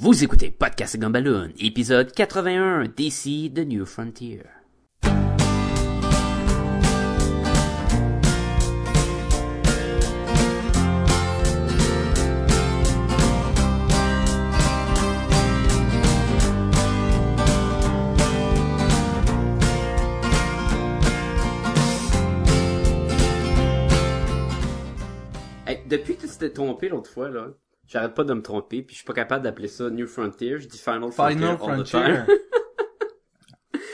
Vous écoutez Podcast Gumballoon, épisode 81, DC The New Frontier. Depuis que tu t'es trompé l'autre fois, là, j'arrête pas de me tromper, puis je suis pas capable d'appeler ça New Frontier, je dis Final Frontier Final all the Frontier. time.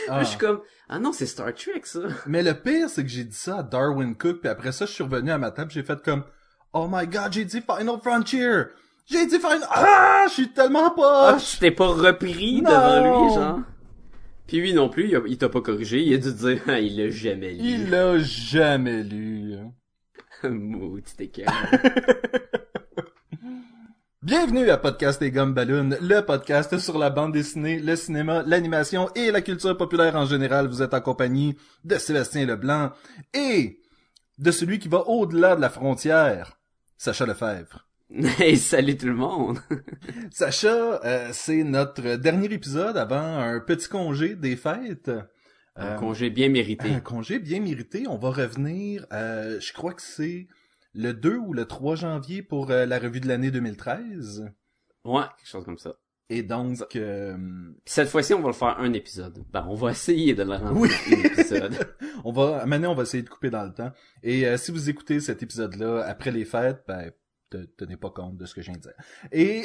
Ah. Puis je suis comme, ah non, c'est Star Trek, ça. Mais le pire, c'est que j'ai dit ça à Darwin Cook, puis après ça, je suis revenu à ma table, j'ai fait comme, oh my god, j'ai dit Final Frontier! J'ai dit Final... Ah! Je suis tellement Ah, pas... tu t'es pas repris Non. devant lui, genre? Puis lui non plus, il, t'a pas corrigé, il a dû dire, ah, il l'a jamais lu. Il l'a jamais lu. Maudit écart. Bienvenue à Podcast et Gomme Balloon, le podcast sur la bande dessinée, le cinéma, l'animation et la culture populaire en général. Vous êtes en compagnie de Sébastien Leblanc et de celui qui va au-delà de la frontière, Sacha Lefebvre. hey, salut tout le monde. Sacha, euh, c'est notre dernier épisode avant un petit congé des fêtes. Un Euh, congé bien mérité. un congé bien mérité. On va revenir, euh, je crois que c'est le 2 ou le 3 janvier pour euh, la revue de l'année 2013. Ouais, quelque chose comme ça. Et donc, euh, cette fois-ci, on va le faire un épisode. Ben, on va essayer de le rendre Oui. un épisode. on va, maintenant, on va essayer de couper dans le temps. Et euh, si vous écoutez cet épisode-là après les fêtes, ben, te- tenez pas compte de ce que je viens de dire. Et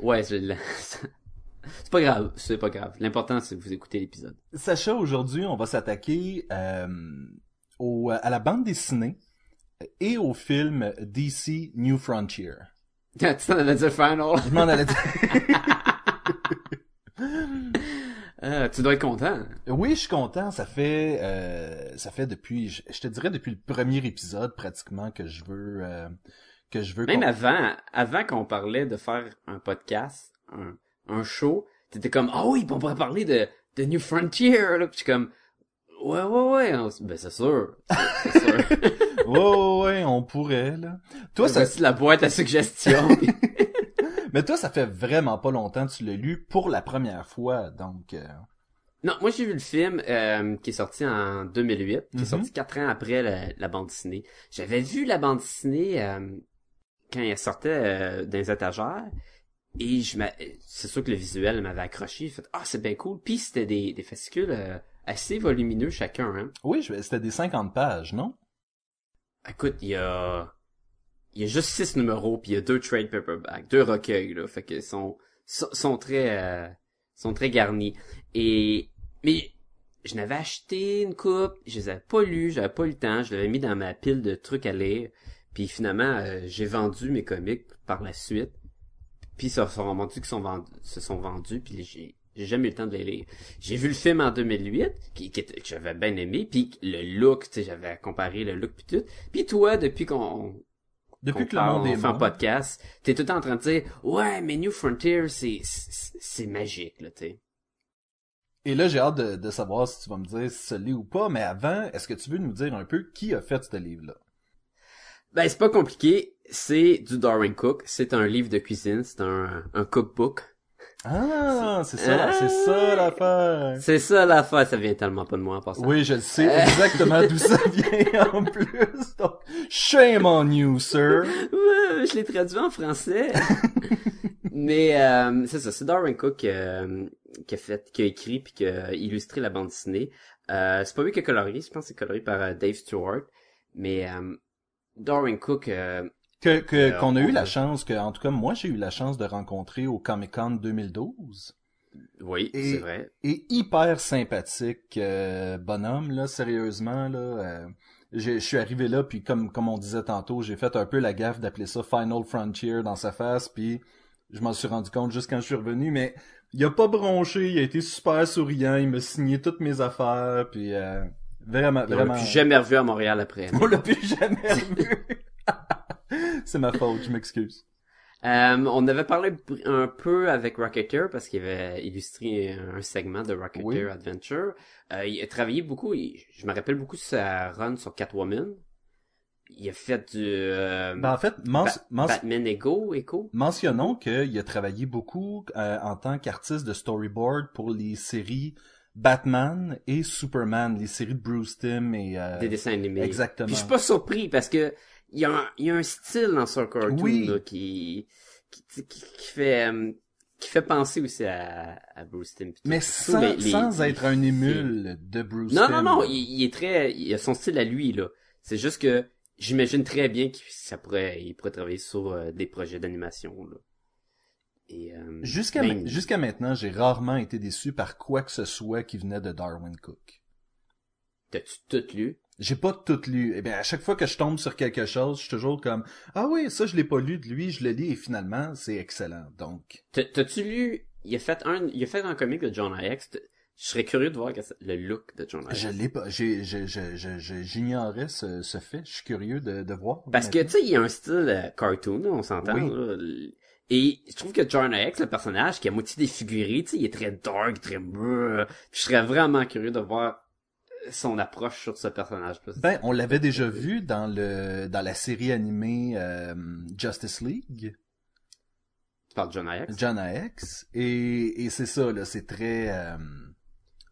Ouais, je l'ai- c'est pas grave, c'est pas grave. L'important, c'est que vous écoutez l'épisode. Sacha, aujourd'hui, on va s'attaquer euh, au, à la bande dessinée et au film DC New Frontier. tu t'en allais dire Final? Je m'en allais dire. Euh, tu dois être content. Oui, je suis content. Ça fait, euh, ça fait depuis, je, je te dirais depuis le premier épisode pratiquement que je veux, euh, que je veux. Même avant, avant qu'on parlait de faire un podcast, un, un show, t'étais comme, ah oui, on pourrait parler de, de New Frontier, là. Puis comme, ouais, ouais, ouais, ben c'est sûr, c'est sûr. Ouais, ouais, on pourrait là. Toi, ça, la boîte à suggestions. mais toi, ça fait vraiment pas longtemps que tu l'as lu pour la première fois, donc. euh, non, moi j'ai vu le film euh, qui est sorti en 2008, qui est sorti quatre ans après la, la bande dessinée. J'avais vu la bande dessinée euh, quand elle sortait euh, dans les étagères. Et je c'est sûr que le visuel m'avait accroché. J'ai fait ah c'est bien cool. Puis c'était des, des fascicules assez volumineux chacun. Hein. Oui, c'était des 50 pages, non? Écoute, il y a il y a juste six numéros puis il y a deux trade paperbacks, deux recueils là. Fait que sont sont, très euh, sont très garnis. Et mais je n'avais acheté une coupe, je les avais pas lus, j'avais pas eu le temps, je l'avais mis dans ma pile de trucs à lire. Puis finalement, euh, j'ai vendu mes comics par la suite. Puis se sont qu'ils sont vendus, se sont vendus, puis j'ai jamais eu le temps de les lire. J'ai vu le film en 2008, qui, qui que j'avais bien aimé, puis le look, tu sais, j'avais comparé le look puis tout. Puis toi, depuis qu'on Depuis que le parle, monde on est fait un podcast, t'es tout le temps en train de dire ouais, mais New Frontier, c'est c'est c'est magique là, tu sais. Et là, j'ai hâte de, de savoir si tu vas me dire si ça l'est ou pas, mais avant, est-ce que tu veux nous dire un peu qui a fait ce livre-là? Ben c'est pas compliqué, c'est du Darwin Cook, c'est un livre de cuisine, c'est un un cookbook. Ah, c'est ça, Ah! c'est ça l'affaire. C'est ça l'affaire, ça vient tellement pas de moi en passant. Oui, je le sais exactement d'où ça vient en plus. Donc, shame on you, sir. Je l'ai traduit en français. Mais euh, c'est ça, c'est Darwin Cook euh, qui a fait, qui a écrit puis qui a illustré la bande dessinée. Euh, c'est pas lui qui a colorié, je pense que c'est colorié par euh, Dave Stewart. Mais euh, Darwin Cook, euh, Que, que, Euh, qu'on a eu la chance, que, en tout cas, moi, j'ai eu la chance de rencontrer au Comic Con 2012. oui, Et- c'est vrai. Et hyper sympathique, euh, bonhomme, là, sérieusement, là. euh, je suis arrivé là, puis comme, comme on disait tantôt, j'ai fait un peu la gaffe d'appeler ça Final Frontier dans sa face, puis je m'en suis rendu compte juste quand je suis revenu, mais il a pas bronché, il a été super souriant, il m'a signé toutes mes affaires, puis euh, vraiment, On l'a vraiment... plus jamais revu à Montréal après. On l'a plus jamais revu. C'est ma faute, je m'excuse. Euh, on avait parlé un peu avec Rocketeer parce qu'il avait illustré un segment de Rocketeer Oui. Adventure. Euh, il a travaillé beaucoup, il- je me rappelle beaucoup de sa run sur Catwoman. il a fait du euh, Ben, en fait, Ba- Batman Ego, Echo. mentionnons qu'il a travaillé beaucoup en tant qu'artiste de storyboard pour les séries Batman et Superman, les séries de Bruce Timm et... des dessins animés. exactement. Puis je suis pas surpris parce que il y a un, il y a un style dans son cartoon Oui. là, qui, qui, qui, qui fait euh, qui fait penser aussi à, à Bruce Timm. Mais sans, les- sans les être un émule de Bruce Non, Timm. non, non, il, il est très, il a son style à lui, là. C'est juste que j'imagine très bien qu'il ça pourrait, il pourrait travailler sur euh, des projets d'animation, là. Et, euh, Jusqu'à ma- jusqu'à maintenant, j'ai rarement été déçu par quoi que ce soit qui venait de Darwin Cook. T'as-tu tout lu? J'ai pas tout lu. Eh bien, à chaque fois que je tombe sur quelque chose, je suis toujours comme ah oui, ça je l'ai pas lu de lui, je le lis et finalement c'est excellent. Donc T'as- T'as-tu lu, il a fait un, il a fait un comic de John X. Je serais curieux de voir le look de John X. je l'ai pas, j'ai, j'ignorais ce, ce fait. Je suis curieux de, de voir. Parce que, tu sais, il y a un style euh, cartoon, on s'entend. Oui. Et je trouve que John X, le personnage, qui est à moitié défiguré, tu sais, il est très dark, très brr. Je serais vraiment curieux de voir son approche sur ce personnage. Ben, on l'avait déjà vu dans le dans la série animée euh, Justice League, Tu parles de John X? John X, et, et c'est ça là, c'est très euh,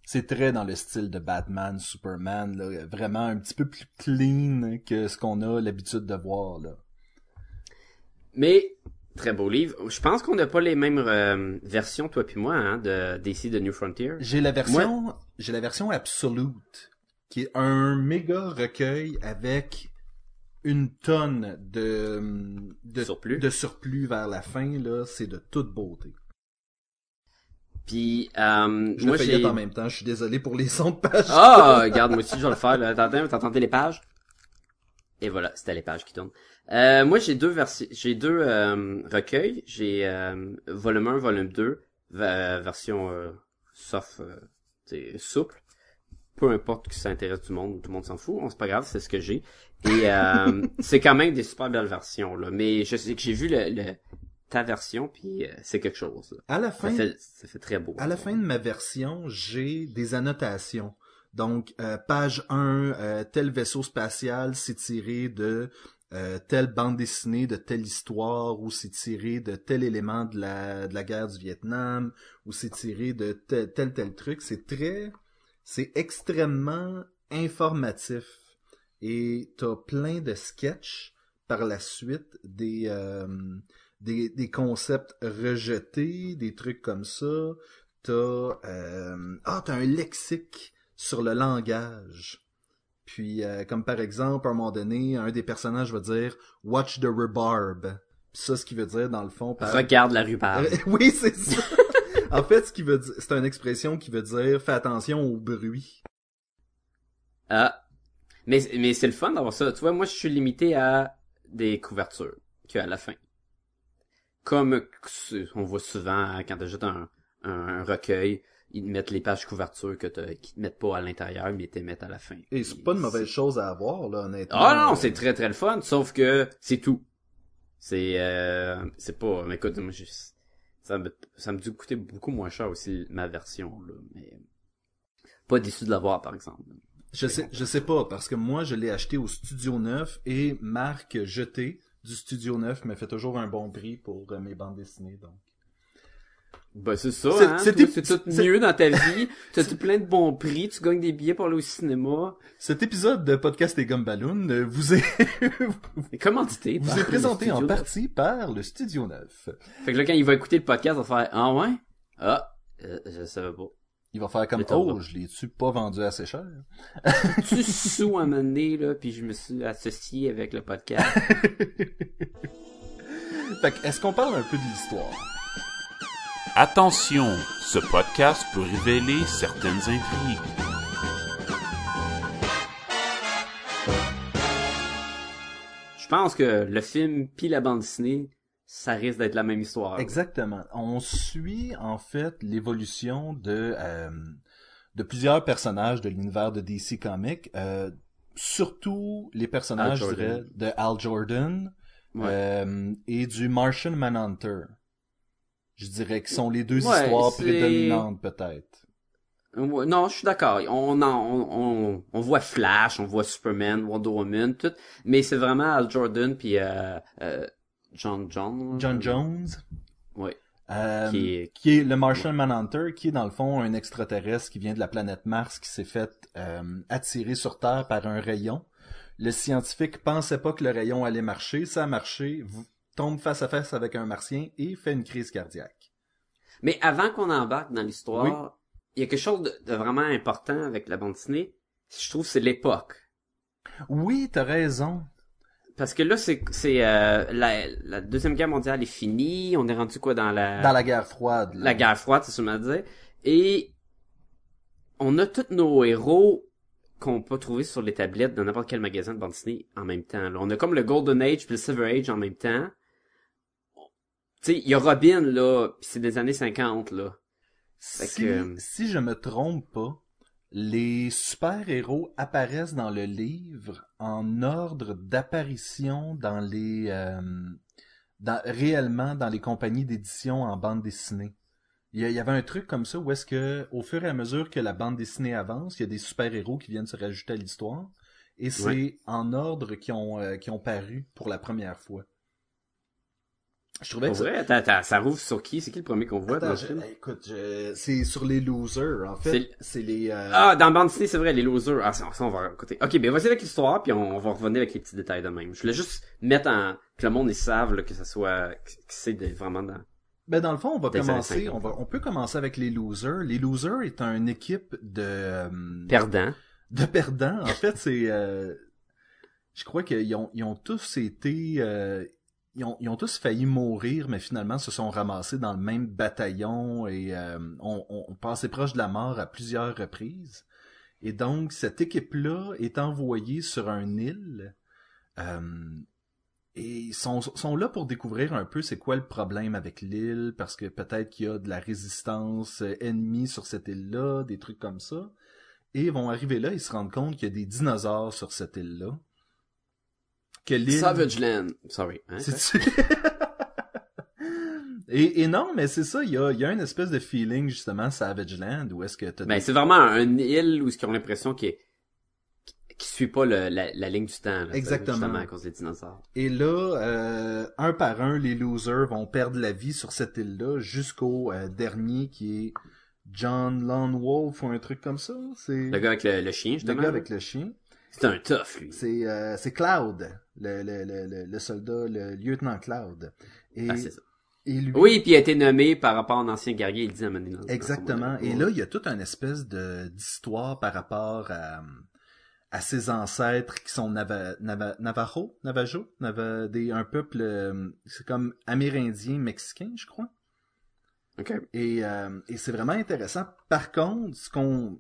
c'est très dans le style de Batman, Superman, là, vraiment un petit peu plus clean que ce qu'on a l'habitude de voir là. Mais, très beau livre. Je pense qu'on n'a pas les mêmes euh, versions, toi puis moi, hein, de DC de New Frontier. J'ai la version, j'ai la version Absolute, qui est un méga recueil avec une tonne de, de Surplus. de surplus vers la fin là, c'est de toute beauté. Puis, euh, Je moi le en même temps, je suis désolé pour les sons de page. Ah, regarde, moi aussi, je vais le faire. Là. T'entends, t'as entendu les pages? Et voilà, c'était les pages qui tournent. Euh, moi, j'ai deux versions, j'ai deux euh, recueils. J'ai euh, volume 1, volume 2, va- version euh, soft, euh, souple. Peu importe que ça intéresse du monde, tout le monde s'en fout. On c'est pas grave, c'est ce que j'ai. Et euh, c'est quand même des super belles versions là. Mais je sais que j'ai vu le, le- ta version, puis euh, c'est quelque chose. là. À la Ça fin, fait, ça fait très beau. à la fin de ma version, j'ai des annotations. Donc, euh, page 1, euh, tel vaisseau spatial, c'est tiré de euh, telle bande dessinée, de telle histoire, ou c'est tiré de tel élément de la, de la guerre du Vietnam, ou c'est tiré de tel, tel, truc. C'est très... C'est extrêmement informatif. Et t'as plein de sketchs par la suite, des, euh, des, des concepts rejetés, des trucs comme ça. T'as euh, ah t'as un lexique sur le langage. Puis euh, comme par exemple à un moment donné, un des personnages va dire Watch the rhubarb. Ça ce qui veut dire dans le fond par Regarde la rhubarbe. Oui, c'est ça. en fait, ce qui veut dire c'est une expression qui veut dire fais attention au bruit. Ah. Mais, mais c'est le fun d'avoir ça. Tu vois, moi, je suis limité à des couvertures qu'à la fin. Comme on voit souvent quand tu un, un, un recueil, ils te mettent les pages couverture que t'as- qu'ils te mettent pas à l'intérieur, mais ils te mettent à la fin. Et c'est pas une mauvaise chose à avoir là, honnêtement. Ah non, c'est très très le fun, sauf que c'est tout. C'est euh, c'est pas mais écoute, moi, j'ai- ça me ça me dû coûter beaucoup moins cher aussi ma version là, mais pas déçu de l'avoir par exemple. Je sais, je sais pas, parce que moi, je l'ai acheté au Studio 9 et Marc Jeté du Studio 9 me fait toujours un bon prix pour euh, mes bandes dessinées, donc. Bah c'est ça, C'est- hein. tout mieux dans ta vie. T'as tout plein de bons prix, tu gagnes des billets pour aller au cinéma. Cet épisode de Podcast et Gumballoon euh, vous est, commandité. vous est présenté en partie par le Studio 9. Fait que là, quand il va écouter le podcast, il va faire, ah ouais? Ah, euh, je savais pas. Il va faire comme, oh, je l'ai-tu pas vendu assez cher? tu sous à un moment donné, là, puis je me suis associé avec le podcast. Fait que, est-ce qu'on parle un peu de l'histoire? Attention, ce podcast peut révéler certaines intrigues. Je pense que le film puis la bande dessinée, ça risque d'être la même histoire. Exactement. On suit en fait l'évolution de euh, de plusieurs personnages de l'univers de DC Comics, euh, surtout les personnages, je dirais, de Al Jordan Ouais. euh, et du Martian Manhunter. Je dirais que sont les deux Ouais, histoires prédominantes peut-être. Non, je suis d'accord. On, en- on, on, on voit Flash, on voit Superman, Wonder Woman, tout. Mais c'est vraiment Al Jordan puis euh, euh, John John. John Jones. Ouais. Euh, Qui est- qui est le Martian Manhunter, qui est dans le fond un extraterrestre qui vient de la planète Mars, qui s'est fait euh, attirer sur Terre par un rayon. Le scientifique pensait pas que le rayon allait marcher, ça a marché, tombe face à face avec un martien et fait une crise cardiaque. Mais avant qu'on embarque dans l'histoire, il y a quelque chose de, vraiment important avec la bande dessinée. Je trouve c'est l'époque. Oui, t'as raison. Parce que là, c'est c'est euh, la, la deuxième guerre mondiale est finie. On est rendu quoi dans la Dans la guerre froide. là. la guerre froide, c'est ce que je me disais. Et on a tous nos héros qu'on peut trouver sur les tablettes dans n'importe quel magasin de bande dessinée en même temps. là. On a comme le Golden Age puis le Silver Age en même temps. Tu sais, il y a Robin là, c'est des années 50 là. Fait Si, que- si je me trompe pas, les super-héros apparaissent dans le livre en ordre d'apparition dans les euh, dans, réellement dans les compagnies d'édition en bande dessinée. Il y, a- il y avait un truc comme ça où est-ce que au fur et à mesure que la bande dessinée avance, il y a des super-héros qui viennent se rajouter à l'histoire et c'est Ouais. en ordre qui ont euh, qui ont paru pour la première fois. Je trouvais que ça- vrai, attends, attends, ça rouvre sur qui? C'est qui le premier qu'on voit Attends, dans le je- film? écoute, je- c'est sur les losers, en fait. C'est- C'est les... euh, Ah, dans bande dessinée, c'est vrai, les losers. Ah, ça, ça, on va écouter. Ok, ben, vas-y avec l'histoire, puis on, on va revenir avec les petits détails de même. Je voulais juste mettre en, que le monde, ils savent, là, que ça soit, que c'est vraiment dans... Ben dans le fond, on va commencer. 50. On va, on peut commencer avec les losers. Les losers est une équipe de euh, Perdant. de perdants. En fait, c'est, euh, je crois qu'ils ont, ils ont tous été, euh, ils ont, ont tous failli mourir, mais finalement se sont ramassés dans le même bataillon et euh, on, on, on passait proche de la mort à plusieurs reprises. Et donc cette équipe-là est envoyée sur un île. euh, et ils sont, sont là pour découvrir un peu c'est quoi le problème avec l'île, parce que peut-être qu'il y a de la résistance euh, ennemie sur cette île-là, des trucs comme ça. Et ils vont arriver là, ils se rendent compte qu'il y a des dinosaures sur cette île-là. Que l'île... Savage Land. Sorry. Hein? C'est- et, et non, mais c'est ça, il y a, y a une espèce de feeling, justement, Savage Land, où est-ce que t'as Ben, c'est vraiment une île où ils ont l'impression qu'il qui suit pas le- la, la ligne du temps. Là, Exactement. Justement à cause des dinosaures. Et là, euh, un par un, les losers vont perdre la vie sur cette île-là jusqu'au euh, dernier qui est John Lone Wolf ou un truc comme ça. C'est Le gars avec le, le chien, le justement. gars avec le chien. C'est un tough, lui. C'est euh, c'est Cloud, le, le, le, le, soldat, le lieutenant Cloud. Et, Ah, ça. et lui, Oui, puis il a été nommé par rapport à un ancien guerrier, il dit à Exactement. Et là, il y a toute une espèce de d'histoire par rapport à, à ses ancêtres qui sont Nava, Nava, Navajo, Navajo, Nava, des, un peuple, euh, c'est comme amérindien mexicain, je crois. Et, euh, et c'est vraiment intéressant. Par contre, ce qu'on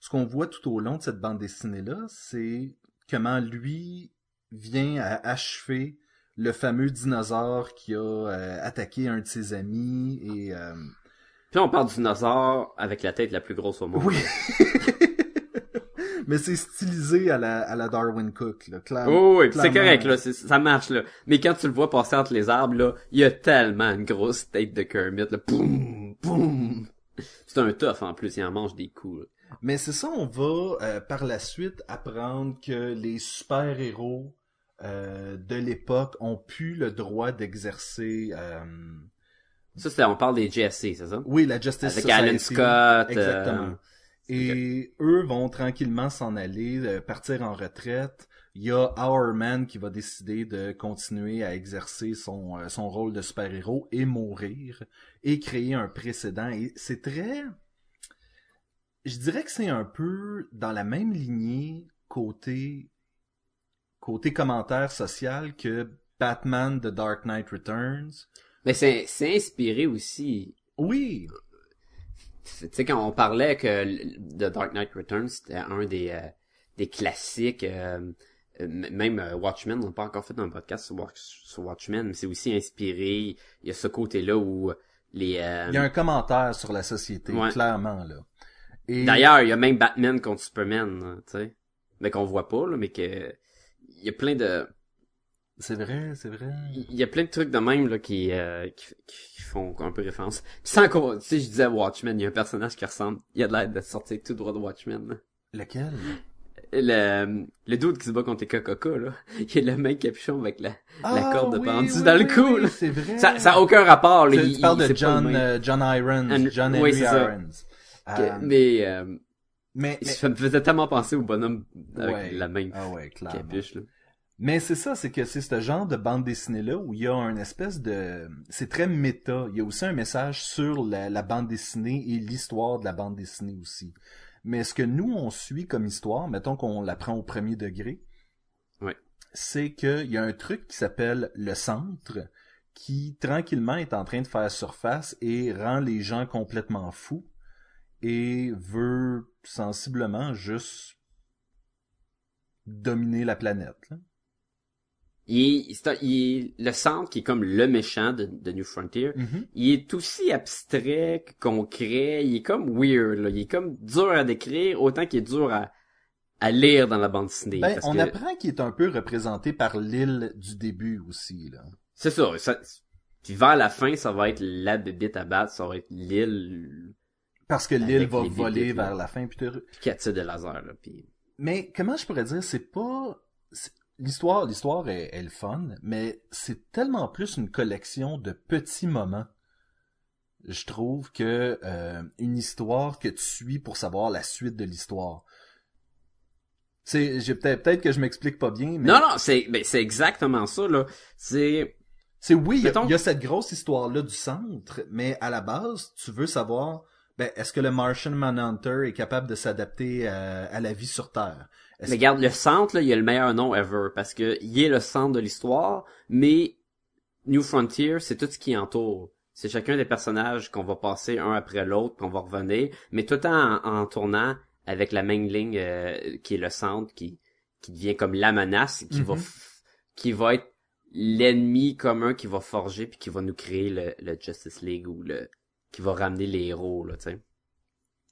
ce qu'on voit tout au long de cette bande dessinée-là, c'est comment lui vient à achever le fameux dinosaure qui a euh, attaqué un de ses amis et euh, Puis on parle du dinosaure avec la tête la plus grosse au monde. Oui. Mais c'est stylisé à la, à la Darwin Cook, là. Clairement, Oh, oui, c'est correct, là, c'est- ça marche, là. Mais quand tu le vois passer entre les arbres, là, il y a tellement une grosse tête de Kermit, là. Boum, boum. C'est un tough, en plus, il en mange des coups, là. Mais c'est ça, on va euh, par la suite apprendre que les super-héros euh, de l'époque ont pu le droit d'exercer... euh, Ça, c'est, on parle des GSC, c'est ça? Oui, la Justice Avec Society. Alan Scott. Exactement. euh, Et eux vont tranquillement s'en aller, euh, partir en retraite. Il y a Our Man qui va décider de continuer à exercer son, son rôle de super-héros et mourir et créer un précédent. Et c'est très... Je dirais que c'est un peu dans la même lignée côté côté commentaire social que Batman The Dark Knight Returns. Mais c'est, c'est inspiré aussi. Oui, Tu sais, quand on parlait que The Dark Knight Returns, c'était un des, euh, des classiques, euh, même euh, Watchmen, on n'a pas encore fait un podcast sur, Watch- sur Watchmen, mais c'est aussi inspiré. Il y a ce côté-là où les... euh, il y a un commentaire sur la société, Ouais. clairement là. Et... D'ailleurs, il y a même Batman contre Superman, tu sais. Mais qu'on voit pas, là, mais que y a plein de C'est vrai, c'est vrai. Il y a plein de trucs de même là qui, euh, qui, qui font un peu référence. Sans qu'on, tu sais, je disais Watchmen, il y a un personnage qui ressemble, il a de l'air de sortir tout droit de Watchmen. là. Lequel? Le, le dude qui se bat contre les Coca là. Il y a le mec capuchon avec la, la Ah, corde oui, pendue oui, dans le cou, là. C'est vrai. Ça, ça a aucun rapport, là. Tu, Il- tu parles il- de John, euh, John Irons, And- John Henry. Irons. Que- Euh, mais, euh, mais, mais- ça me faisait tellement penser au bonhomme avec ouais. la même Ah ouais, clairement. capuche, là. Mais c'est ça, c'est que c'est ce genre de bande dessinée-là où il y a un espèce de... C'est très méta. Il y a aussi un message sur la, la bande dessinée et l'histoire de la bande dessinée aussi. Mais ce que nous, on suit comme histoire, mettons qu'on la prend au premier degré, Ouais. c'est qu'il y a un truc qui s'appelle le centre, qui tranquillement est en train de faire surface et rend les gens complètement fous et veut sensiblement juste dominer la planète. là. Il est, le centre qui est comme le méchant de, de New Frontier, Mhm. il est aussi abstrait que concret, il est comme weird, là. il est comme dur à décrire autant qu'il est dur à, à lire dans la bande dessinée. Ben, parce on que apprend qu'il est un peu représenté par l'île du début aussi, là. C'est ça, ça, puis vers la fin, ça va être la bébite à battre, ça va être l'île Parce que l'île va voler là. vers la fin. Puis attire de laser, là, puis... Mais comment je pourrais dire, c'est pas... L'histoire, l'histoire est, est le fun, mais c'est tellement plus une collection de petits moments. Je trouve que euh, une histoire que tu suis pour savoir la suite de l'histoire. C'est, j'ai peut-être peut-être que je m'explique pas bien, mais Non, non, c'est, ben, c'est exactement ça, là. C'est, C'est oui, il y a- Mettons- il y, a cette grosse histoire-là du centre, mais à la base, tu veux savoir, ben, est-ce que le Martian Manhunter est capable de s'adapter à, à la vie sur Terre? Mais regarde, le centre, là, il a le meilleur nom ever, parce que il est le centre de l'histoire, mais New Frontier, c'est tout ce qui entoure. C'est chacun des personnages qu'on va passer un après l'autre, qu'on va revenir, mais tout en, en tournant avec la même ligne euh, qui est le centre, qui, qui devient comme la menace, qui va Mhm. f- qui va être l'ennemi commun qui va forger puis qui va nous créer le, le Justice League ou le qui va ramener les héros là, tu sais.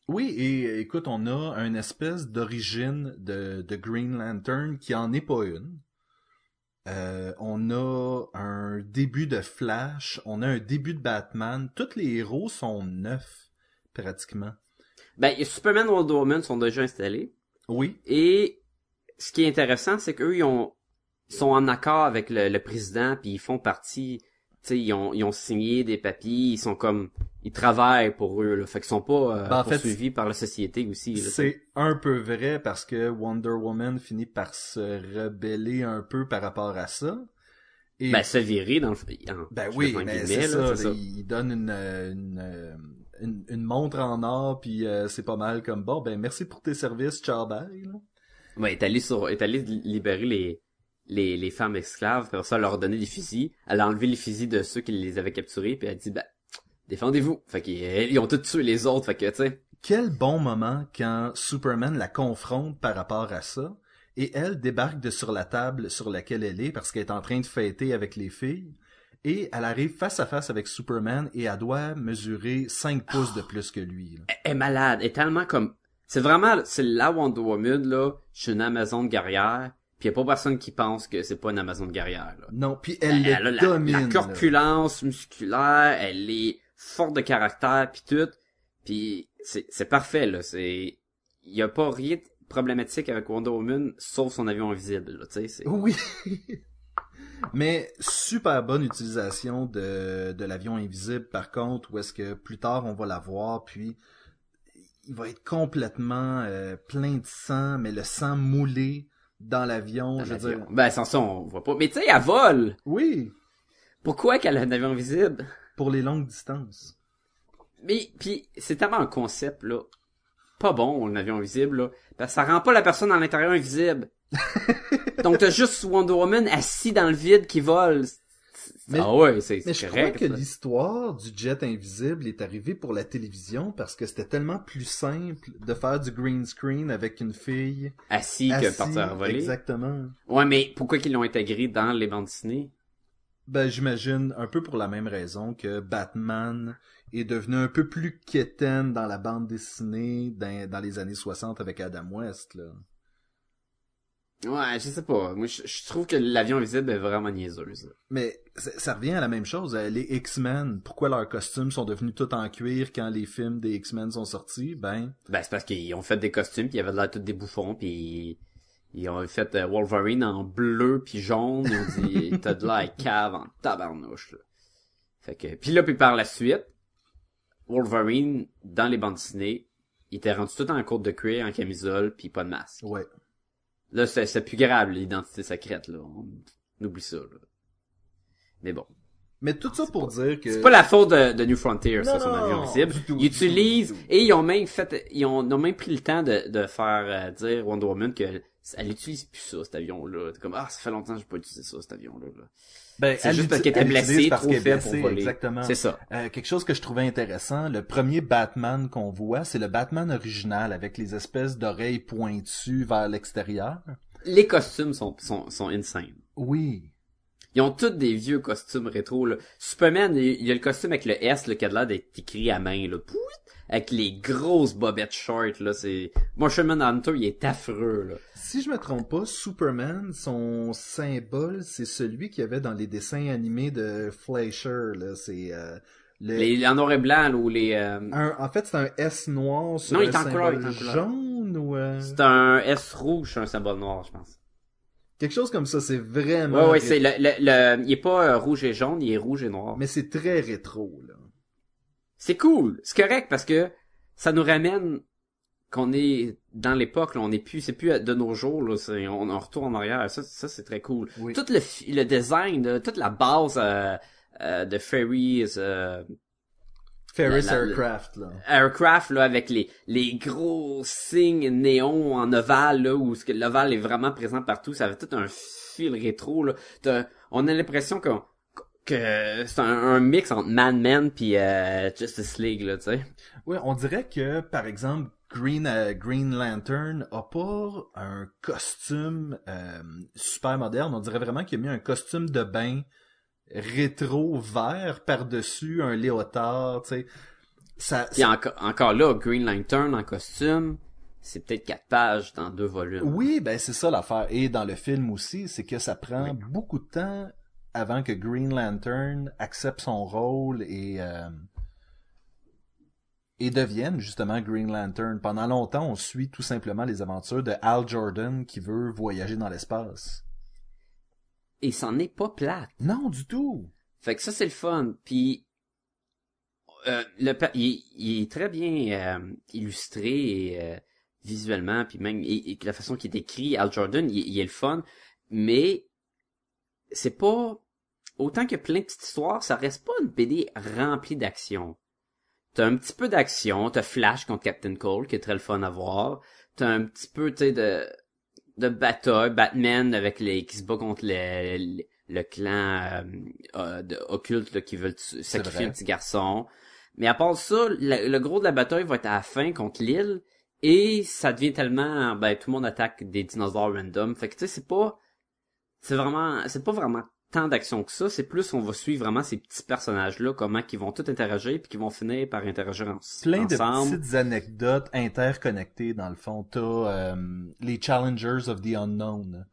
Oui, et écoute, on a une espèce d'origine de, de Green Lantern qui en est pas une. Euh, on a un début de Flash, on a un début de Batman. Tous les héros sont neufs, pratiquement. Ben, Superman et Wonder Woman sont déjà installés. Oui, Et ce qui est intéressant, c'est qu'eux, ils ont ils sont en accord avec le, le président, puis ils font partie, tu sais, ils ont, ils ont signé des papiers, ils sont comme, ils travaillent pour eux, là. Fait qu'ils sont pas euh, Ben, fait, poursuivis par la société aussi. C'est un peu vrai parce que Wonder Woman finit par se rebeller un peu par rapport à ça. Et Ben, se virer dans le... en- Ben oui, mais guillemets, c'est là, ça. Il donne une, euh, une, une, une montre en or, puis euh, c'est pas mal comme bon. Ben merci pour tes services, ciao bye. là. Ouais, elle est allée sur, est allée libérer les, les, les femmes esclaves, après ça, elle leur donné des fusils. Elle a enlevé les fusils de ceux qui les avaient capturés, puis elle dit, ben, défendez-vous. Fait qu'ils ils ont tous tué les autres, fait que, tu sais. Quel bon moment quand Superman la confronte par rapport à ça, et elle débarque de sur la table sur laquelle elle est parce qu'elle est en train de fêter avec les filles. Et elle arrive face à face avec Superman et elle doit mesurer 5 pouces de plus que lui. là. elle est malade, elle est tellement comme c'est vraiment c'est la Wonder Woman là, je suis une Amazon guerrière, puis y a pas personne qui pense que c'est pas une Amazon guerrière là. Non, puis elle, Elle, le la, domine. la là. corpulence musculaire, elle est forte de caractère puis tout, puis c'est parfait là, c'est y a pas rien de problématique avec Wonder Woman sauf son avion invisible là, tu sais, Oui. Mais super bonne utilisation de, de l'avion invisible par contre, où est-ce que plus tard on va la voir, puis il va être complètement euh, plein de sang, mais le sang moulé dans l'avion, je veux l'avion. dire. Ben sans ça on voit pas. Mais tu sais, elle vole. Oui, Pourquoi qu'elle a un avion invisible pour les longues distances. Mais puis c'est tellement un concept là, pas bon un avion invisible là, parce que ça rend pas la personne à l'intérieur invisible. Donc t'as juste Wonder Woman assis dans le vide qui vole. Mais- ah ouais, c'est Mais c'est je crois que l'histoire du jet invisible est arrivée pour la télévision parce que c'était tellement plus simple de faire du green screen avec une fille Assis que assise. partir voler. Exactement. Ouais, mais pourquoi qu'ils l'ont intégré dans les bandes dessinées? Ben, j'imagine un peu pour la même raison que Batman est devenu un peu plus quétaine dans la bande dessinée dans, dans les années 60 avec Adam West, là. Ouais, je sais pas. Moi, je, je trouve que l'avion invisible est vraiment niaiseuse. Mais ça, ça revient à la même chose. Euh, Les X-Men, pourquoi leurs costumes sont devenus tout en cuir quand les films des X-Men sont sortis? Ben, Ben, c'est parce qu'ils ont fait des costumes, puis ils avaient l'air tous des bouffons, puis ils ont fait euh, Wolverine en bleu puis jaune. Ils ont dit, t'as de l'air cave en tabarnouche, là. Fait que, puis là, puis par la suite, Wolverine, dans les bandes dessinées, il était rendu tout en côte de cuir, en camisole, puis pas de masque. ouais. Là, c'est c'est plus grave, l'identité secrète, là. On, oublie ça, là. Mais bon. Mais tout ça pour dire que... C'est pas la faute de, de New Frontier, ça, son avion invisible. tout, Ils utilisent, et ils ont même fait, ils ont, ils ont même pris le temps de, de faire euh, dire Wonder Woman que elle utilise plus ça, cet avion-là. C'est comme, ah, ça fait longtemps que j'ai pas utilisé ça, cet avion-là. là. Ben, C'est juste parce qu'elle était blessée, parce trop faible pour voler. Exactement. C'est ça. Euh, quelque chose que je trouvais intéressant, le premier Batman qu'on voit, c'est le Batman original avec les espèces d'oreilles pointues vers l'extérieur. Les costumes sont, sont, sont insane. Oui. Ils ont tous des vieux costumes rétro, là. Superman, il il y a le costume avec le S, là, qui a l'air d'être écrit à main, là. Pouit! Avec les grosses bobettes short, là. C'est, Martian Hunter, il est affreux, là. Si je me trompe pas, Superman, son symbole, c'est celui qu'il y avait dans les dessins animés de Fleischer, là. C'est, euh, le... Les, en noir et blanc, là, ou les, euh, un- en fait, c'est un S noir sur Non, il un est en couleur, symbole il jaune ou euh, c'est un S rouge, sur un symbole noir, je pense. quelque chose comme ça. C'est vraiment. Ouais, ouais, c'est le, le, le- il est pas euh, rouge et jaune, il est rouge et noir. Mais c'est très rétro, là. C'est cool, c'est correct parce que ça nous ramène qu'on est dans l'époque, là, on est plus, c'est plus de nos jours, là, c'est- on, on retourne en arrière. Ça, ça c'est très cool. Oui. Tout le, le design, là, toute la base euh, euh, de Ferries, euh, Ferris La- la- Aircraft, là. Aircraft là avec les les gros signes néons en ovale là où l'ovale est vraiment présent partout, ça avait tout un fil rétro là. T'as- on a l'impression qu'on que c'est un, un mix entre Mad Men puis euh, Justice League là, tu sais. Oui, on dirait que, par exemple, Green, euh, Green Lantern a pas un costume euh, super moderne. On dirait vraiment qu'il a mis un costume de bain rétro vert par-dessus un léotard, tu sais. Ça, Puis enco- encore là, Green Lantern en costume, c'est peut-être quatre pages dans deux volumes. Oui, ben c'est ça l'affaire. Et dans le film aussi, c'est que ça prend beaucoup de temps avant que Green Lantern accepte son rôle et euh, et devienne justement Green Lantern. Pendant longtemps, on suit tout simplement les aventures de Al Jordan qui veut voyager dans l'espace. Et c'en est pas plate. Non, du tout. Fait que ça, c'est le fun. Puis, euh, le, il, il est très bien euh, illustré et, euh, visuellement, puis même et, et la façon qu'il est écrit, Al Jordan, il, il est le fun. Mais c'est pas autant que plein de petites histoires, ça reste pas une BD remplie d'action. T'as un petit peu d'action, t'as Flash contre Captain Cole, qui est très le fun à voir. T'as un petit peu, tu sais, de de bataille, Batman avec les qui se bat contre le, le, le clan euh, euh, de, occulte là, qui veulent sacrifier un petit garçon. Mais à part ça, le, le gros de la bataille va être à la fin contre l'île et ça devient tellement ben tout le monde attaque des dinosaures random. Fait que tu sais c'est pas c'est vraiment c'est pas vraiment tant d'action que ça, c'est plus on va suivre vraiment ces petits personnages là comment qu'ils vont tout interagir puis qu'ils vont finir par interagir en, Plein de petites anecdotes interconnectées dans le fond. T'as euh, les Challengers of the Unknown.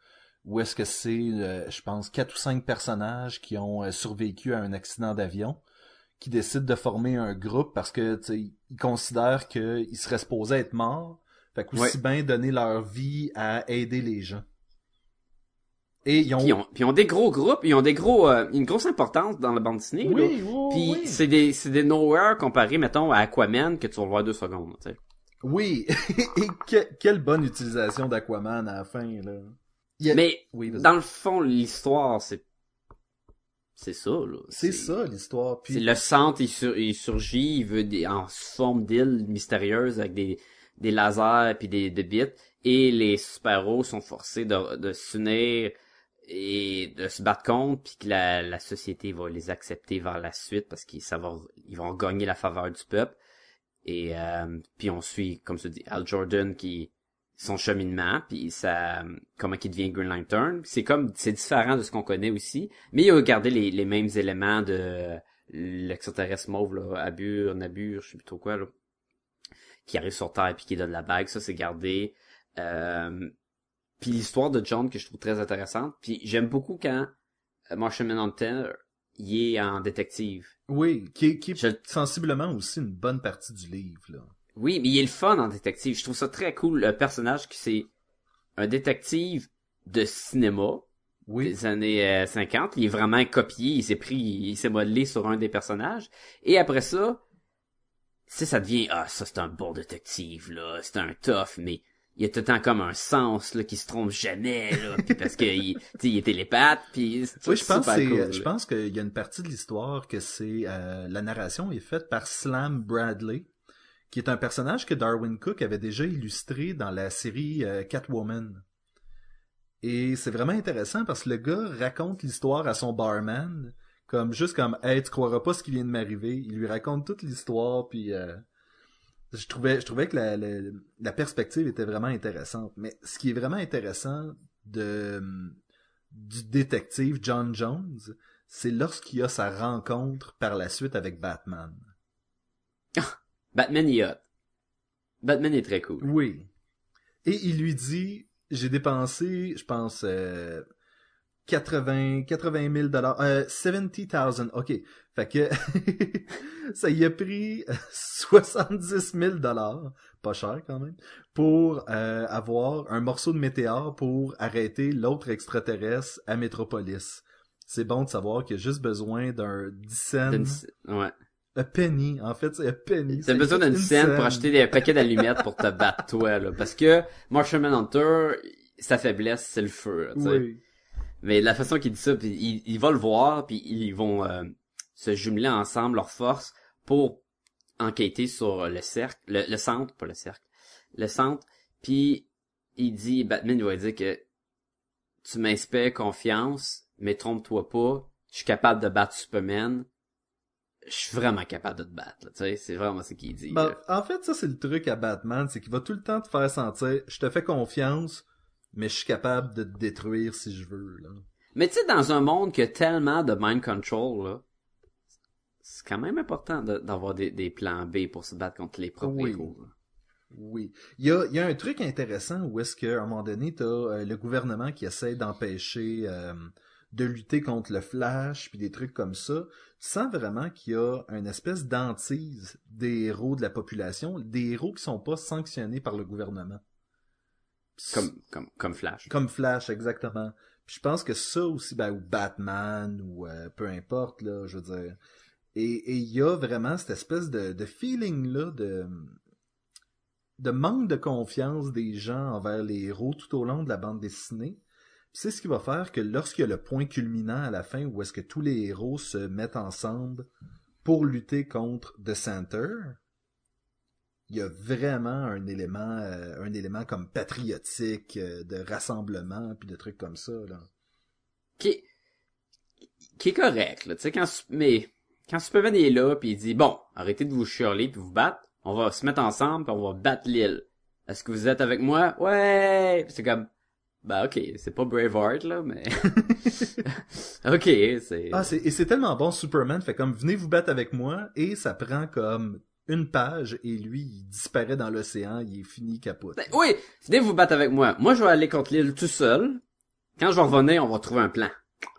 Où est-ce que c'est, euh, je pense, quatre ou cinq personnages qui ont euh, survécu à un accident d'avion, qui décident de former un groupe parce que ils considèrent qu'ils seraient supposés être morts. Fait qu'aussi bien donner leur vie à aider les gens. Et ils ont... Puis ils ont, puis ils ont des gros groupes, ils ont des gros euh, une grosse importance dans la bande dessinée. là. Oui, oui, Puis oui. c'est des c'est des nowhere comparé mettons à Aquaman que tu vas voir deux secondes, tu sais. Oui, et que- quelle bonne utilisation d'Aquaman à la fin, là. A- Mais Oui, dans le fond l'histoire c'est c'est ça là. C'est ça l'histoire. Puis C'est le centre il, sur- il surgit, il veut des en forme d'île mystérieuse avec des des lasers puis des des bits et les super-héros sont forcés de de s'unir et de se battre contre puis que la, la société va les accepter vers la suite parce qu'ils ils vont gagner la faveur du peuple. Et euh, puis on suit comme se dit Al Jordan qui son cheminement puis ça comment il devient Green Lantern. C'est comme c'est différent de ce qu'on connaît aussi mais il a gardé les, les mêmes éléments de l'extraterrestre mauve là Abur Nabur je sais plus trop quoi là qui arrive sur Terre puis qui donne la bague. Ça c'est gardé. Euh, puis l'histoire de John que je trouve très intéressante. Puis j'aime beaucoup quand euh, Marshall Manhunter il est en détective. Oui, qui est, qui est Je- sensiblement aussi une bonne partie du livre, là. Oui, mais il est le fun en détective. Je trouve ça très cool, le personnage qui c'est un détective de cinéma Oui. des années euh, 50. Il est vraiment copié, il s'est pris, il s'est modelé sur un des personnages. Et après ça, sais, ça devient, ah, ça c'est un bon détective, là, c'est un tough, mais il y a tout le temps comme un sens, là, qui se trompe jamais, là, puis parce que, il, tu sais, il est télépathe, puis Oui, je pense, cool, je pense qu'il y a une partie de l'histoire que c'est euh, la narration est faite par Slam Bradley, qui est un personnage que Darwin Cook avait déjà illustré dans la série euh, Catwoman. Et c'est vraiment intéressant parce que le gars raconte l'histoire à son barman, comme juste comme Hey, tu croiras pas ce qui vient de m'arriver. Il lui raconte toute l'histoire, puis euh, je trouvais je trouvais que la, la, la perspective était vraiment intéressante. Mais ce qui est vraiment intéressant de du détective John Jones, c'est lorsqu'il a sa rencontre par la suite avec Batman. Batman il est hot. Batman est très cool. Oui. Et il lui dit, j'ai dépensé, je pense, euh, 80, 80 000 dollars, euh, 70 000, ok. Fait que, ça y a pris euh, 70 000 dollars, pas cher quand même, pour euh, avoir un morceau de météore pour arrêter l'autre extraterrestre à Metropolis. C'est bon de savoir qu'il y a juste besoin d'un 10 cents, Ouais. a penny, en fait, c'est un penny. T'as besoin d'une une scène pour acheter des paquets d'allumettes pour te battre toi là parce que Marshall Manhunter sa faiblesse c'est le feu là, tu sais. Oui. Mais la façon qu'il dit ça puis il, il va le voir puis ils vont euh, se jumeler ensemble leurs forces pour enquêter sur le cercle le, le centre pas le cercle le centre. Puis il dit Batman il va dire que tu m'inspires confiance mais trompe-toi pas. Je suis capable de battre Superman. Je suis vraiment capable de te battre tu sais c'est vraiment ce qu'il dit Ben, en fait, ça, c'est le truc à Batman, c'est qu'il va tout le temps te faire sentir, je te fais confiance, mais je suis capable de te détruire si je veux, là. Mais tu sais, dans un monde qui a tellement de mind control, là, c'est quand même important de- d'avoir des, des plans B pour se battre contre les propres Oui. héros. là. Oui. Il y a, il y a un truc intéressant où est-ce qu'à un moment donné, t'as euh, le gouvernement qui essaie d'empêcher euh, de lutter contre le Flash, puis des trucs comme ça. Tu sens vraiment qu'il y a une espèce d'antise des héros de la population, des héros qui sont pas sanctionnés par le gouvernement. Comme, comme, comme Flash. Comme Flash, exactement. Puis je pense que ça aussi, ben, ou Batman, ou euh, peu importe, là, je veux dire. Et et il y a vraiment cette espèce de, de feeling-là de, de manque de confiance des gens envers les héros tout au long de la bande dessinée. C'est ce qui va faire que lorsqu'il y a le point culminant à la fin, où est-ce que tous les héros se mettent ensemble pour lutter contre The Center, il y a vraiment un élément, euh, un élément comme patriotique, euh, de rassemblement, puis de trucs comme ça. Là. Qui est, qui est correct, là. Tu sais, quand, mais, quand Superman est là pis il dit, bon, arrêtez de vous chialer puis vous battre, on va se mettre ensemble pis on va battre l'île. Est-ce que vous êtes avec moi? Ouais! C'est comme, bah ok, c'est pas Braveheart, là, mais... ok, c'est... Ah, c'est, et c'est tellement bon, Superman fait comme venez vous battre avec moi, et ça prend comme une page, et lui, il disparaît dans l'océan, il est fini, capote. Ben, oui, venez vous battre avec moi. Moi, je vais aller contre l'île tout seul. Quand je vais revenir, on va trouver un plan.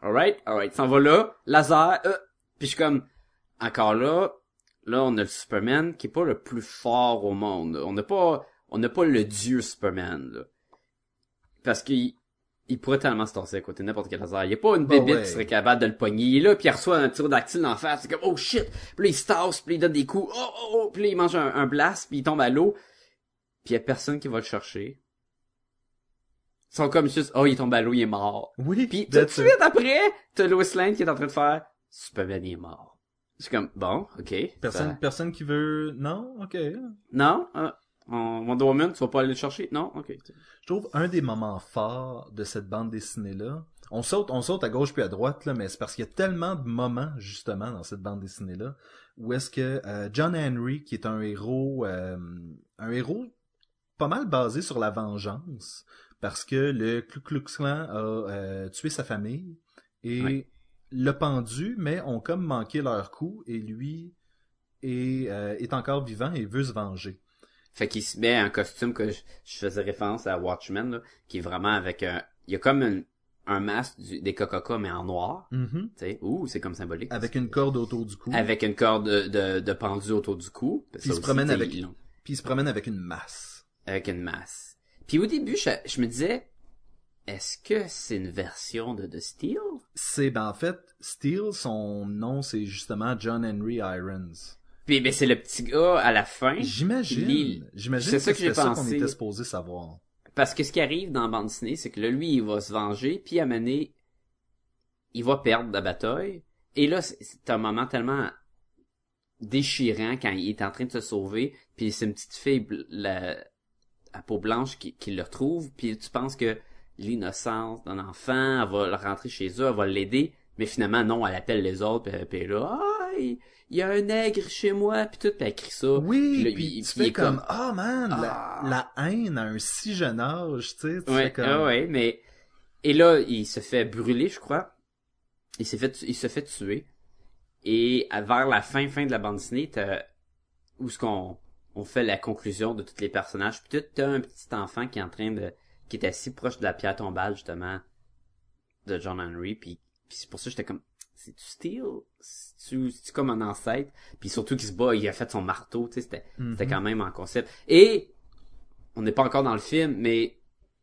Alright? Alright. S'en va là, laser, euh, puis je suis comme, encore là, là, on a le Superman qui est pas le plus fort au monde. On n'a pas, on n'a pas le dieu Superman, là. Parce qu'il, il pourrait tellement se tasser à côté n'importe quel laser. Il y a pas une Bah bébite ouais. qui serait capable de le pogner. Il est là, puis il reçoit un tir dactyle en face. C'est comme, oh shit! Puis là, il se tasse, puis il donne des coups. Oh, oh, oh! Puis là, il mange un, un blast, puis il tombe à l'eau. Puis il y a personne qui va le chercher. Ils sont comme juste, oh, il tombe à l'eau, il est mort. Oui, Puis tout de suite après, t'as Lois Lane qui est en train de faire, Superman il est mort. Suis comme, bon, ok. Personne, ça- personne qui veut... Non? Ok. Non? Euh, on- Wonder Woman, tu vas pas aller le chercher? Non? Ok. Je trouve un des moments forts de cette bande dessinée-là, on saute, on saute à gauche puis à droite, là, mais c'est parce qu'il y a tellement de moments, justement, dans cette bande dessinée-là, où est-ce que euh, John Henry, qui est un héros, euh, un héros pas mal basé sur la vengeance, parce que le Ku Klux Klan a euh, tué sa famille et Ouais. l'a pendu, mais ont comme manqué leur coup, et lui est, est encore vivant et veut se venger. Fait qu'il se met un costume que je, je faisais référence à Watchmen, là, qui est vraiment avec un... Il y a comme un, un masque du- des Coca-Cola, mais en noir. Sais, ouh, c'est comme symbolique. Avec une corde autour du cou. Avec une corde de, de, de pendu autour du cou. Puis il se aussi, promène avec- Puis il se promène avec une masse. avec une masse. Puis au début, je, je me disais, est-ce que c'est une version de The Steel? C'est, ben en fait, Steel, son nom, c'est justement John Henry Irons. Puis ben, c'est le petit gars à la fin. J'imagine. J'imagine C'est que ça que j'ai c'était ça qu'on était supposé savoir. Parce que ce qui arrive dans la bande dessinée, c'est que là, lui, il va se venger, puis à il va perdre la bataille. Et là, c'est- c'est un moment tellement déchirant quand il est en train de se sauver, puis c'est une petite fille la, à peau blanche qui, qui le retrouve, puis tu penses que l'innocence d'un enfant, elle va le rentrer chez eux, elle va l'aider, mais finalement, non, elle appelle les autres, puis, là, ah, il, il y a un nègre chez moi, puis tout, puis elle crie ça. Oui, Puis puis il- tu fais est comme, ah man, Ah. la, la haine à un si jeune âge, tu sais. Tu Ouais, fais comme, ah ouais, mais et là il se fait brûler, je crois. Il s'est fait, il se fait tuer. Et vers la fin, fin de la bande dessinée, t'as où ce qu'on on fait la conclusion de tous les personnages. Puis t'as un petit enfant qui est en train de, qui est assis proche de la pierre tombale justement de John Henry. Puis, puis c'est pour ça que j'étais comme, c'est tu Steel, c'est tu comme un ancêtre? Puis surtout qu'il se bat, il a fait son marteau, tu sais, c'était Mhm. c'était quand même en concept. Et on n'est pas encore dans le film, mais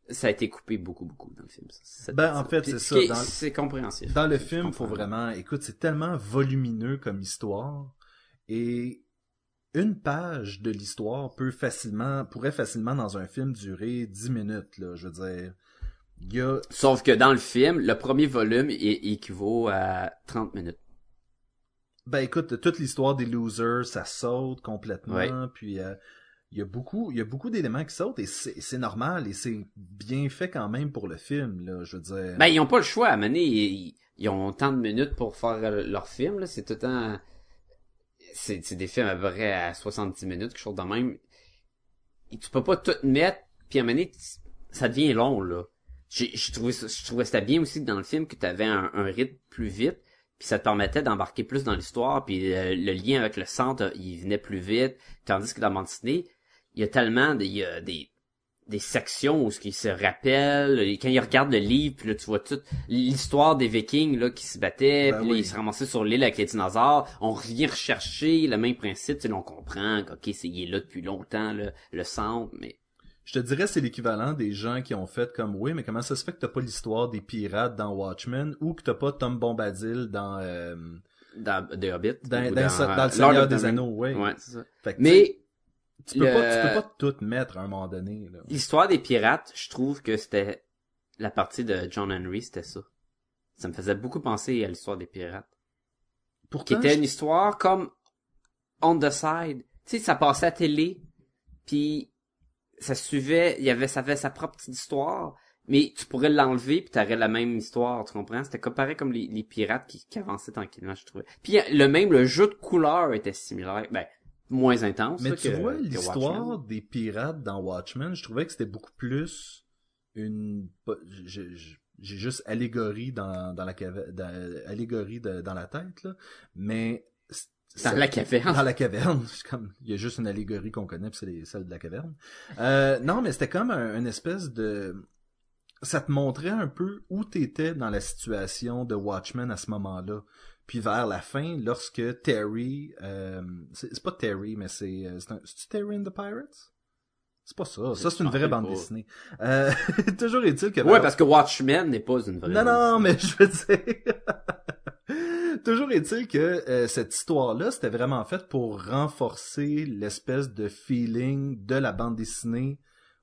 ça a été coupé beaucoup, beaucoup dans le film. ça, Ben, en fait, c'est ce ça, C'est compréhensif. Dans le film, faut vraiment, écoute, c'est tellement volumineux comme histoire et une page de l'histoire peut facilement, pourrait facilement dans un film durer 10 minutes, là, je veux dire. Il y a, Sauf que dans le film, le premier volume équivaut à 30 minutes. ben écoute, toute l'histoire des losers, ça saute complètement, Ouais. puis euh, il y a beaucoup, il y a beaucoup d'éléments qui sautent et c'est normal et c'est bien fait quand même pour le film, là, je veux dire. Ben, ils ont pas le choix. À donné, ils, ils ont tant de minutes pour faire euh, leur film, là. C'est tout le temps... C'est des films à peu près à 70 minutes, quelque chose de même. Et tu peux pas tout mettre, puis à tu- ça devient long, là. Trouvé ça- je trouvais ça bien aussi dans le film que tu avais un, un rythme plus vite, puis ça te permettait d'embarquer plus dans l'histoire, puis euh, le lien avec le centre, il venait plus vite, tandis que dans bande dessinée, il y a tellement de, il y a des des sections où ce qui se rappelle quand ils regardent le livre puis là tu vois toute l'histoire des vikings là qui se battaient Ben puis là oui. ils se ramassaient sur l'île avec les dinosaures on revient rechercher le même principe tu sais, on comprend ok c'est il est là depuis longtemps là, le centre mais Je te dirais c'est l'équivalent des gens qui ont fait comme oui, mais comment ça se fait que t'as pas l'histoire des pirates dans Watchmen ou que t'as pas Tom Bombadil dans euh, dans The Hobbit dans, dans, dans, euh, dans le Seigneur des. Anneaux, ouais. ouais c'est ça Fait que, mais tu peux le- pas tu peux pas tout mettre à un moment donné l'histoire des pirates je trouve que c'était la partie de John Henry c'était ça ça me faisait beaucoup penser à l'histoire des pirates qui Pourtant, était je- une histoire comme on the side. Tu sais, ça passait à télé, puis ça suivait, il y avait, ça avait sa propre petite histoire, mais tu pourrais l'enlever puis t'aurais la même histoire, tu comprends? C'était comme pareil comme les, les pirates qui, qui avançaient tranquillement, je trouvais. Puis le même, le jeu de couleurs était similaire, ben, moins intense. mais tu que- vois l'histoire des pirates dans Watchmen, je trouvais que c'était beaucoup plus une j'ai juste allégorie dans dans la cave- dans- allégorie de- dans la tête là, mais Dans la caverne. Dans la caverne. C'est comme, il y a juste une allégorie qu'on connaît, puis c'est celle de la caverne. Euh, non, mais c'était comme un, une espèce de, ça te montrait un peu où t'étais dans la situation de Watchmen à ce moment-là. Puis vers la fin, lorsque Terry, euh, c'est pas Terry, mais c'est, euh, c'est Terry and the Pirates? C'est pas ça. Ça, c'est une vraie bande pas. dessinée. Euh, toujours est-il que... Ouais, parce que Watchmen n'est pas une vraie. Non, non, mais je veux dire... Toujours est-il que euh, cette histoire-là, c'était vraiment fait pour renforcer l'espèce de feeling de la bande dessinée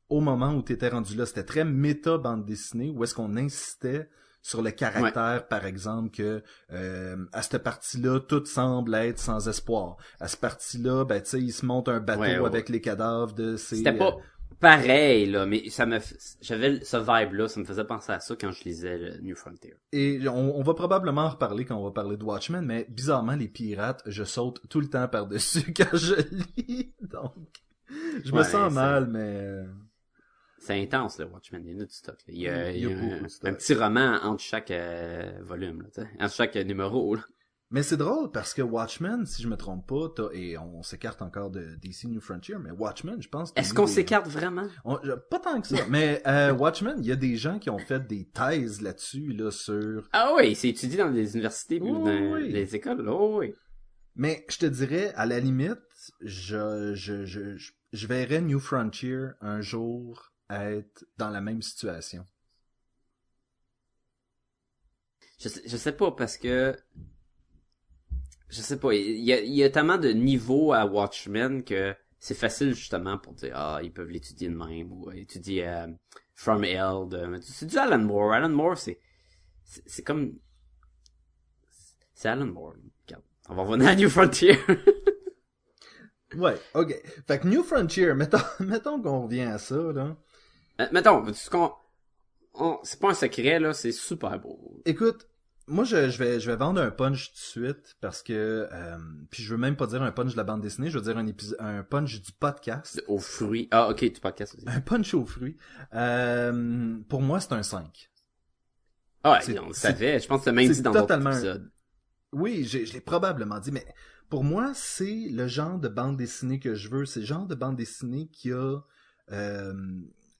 au moment où tu étais rendu là. C'était très méta bande dessinée, où est-ce qu'on insistait sur le caractère, par exemple, que euh, à cette partie-là, tout semble être sans espoir. À cette partie-là, ben tu sais, il se monte un bateau Ouais, ouais. avec les cadavres de. C'était pas pareil, là, mais ça me, j'avais ce vibe-là, ça me faisait penser à ça quand je lisais le New Frontier. Et on, on va probablement en reparler quand on va parler de Watchmen, mais bizarrement, les pirates, je saute tout le temps par-dessus quand je lis. Donc, je me Ouais, sens mal, mais... euh, C'est intense, le Watchmen. Il y en a du stock. là. Il y a, Il y a il y a beaucoup un, petit roman entre chaque euh, volume, là, tu sais, entre chaque numéro. Là. Mais c'est drôle parce que Watchmen, si je me trompe pas, t'as- et on s'écarte encore de DC New Frontier, mais Watchmen, je pense. que Est-ce qu'on des- s'écarte vraiment? on- Pas tant que ça, mais euh, Watchmen, il y a des gens qui ont fait des thèses là-dessus, là, sur... Ah oui, c'est étudié dans les universités dans oui. les écoles. Oh oui. Mais je te dirais, à la limite, je, je, je, je, je verrais New Frontier un jour être dans la même situation. Je sais, je sais pas parce que je sais pas, il y a, il y a tellement de niveaux à Watchmen que c'est facile justement pour dire ah ils peuvent l'étudier de même ou euh, étudier euh, From Hell de c'est du Alan Moore. Alan Moore c'est c'est comme c'est Alan Moore. On va revenir à New Frontier. Ouais, ok. Fait que New Frontier, mettons, mettons qu'on revient à ça, là. Euh, mettons, ce qu'on on- c'est pas un secret là, c'est super beau. Écoute, moi je, je vais je vais vendre un punch tout de suite parce que euh, puis je veux même pas dire un punch de la bande dessinée, je veux dire un épisode un punch du podcast, Aux fruits. Ah ok, tu podcast aussi. un punch aux fruits. Euh, pour moi c'est un 5. Ah ouais, on le savait. Je pense que tu même dit dans d'autres totalement-. Oui, je l'ai probablement dit, mais pour moi, c'est le genre de bande dessinée que je veux. C'est le genre de bande dessinée qui a... euh,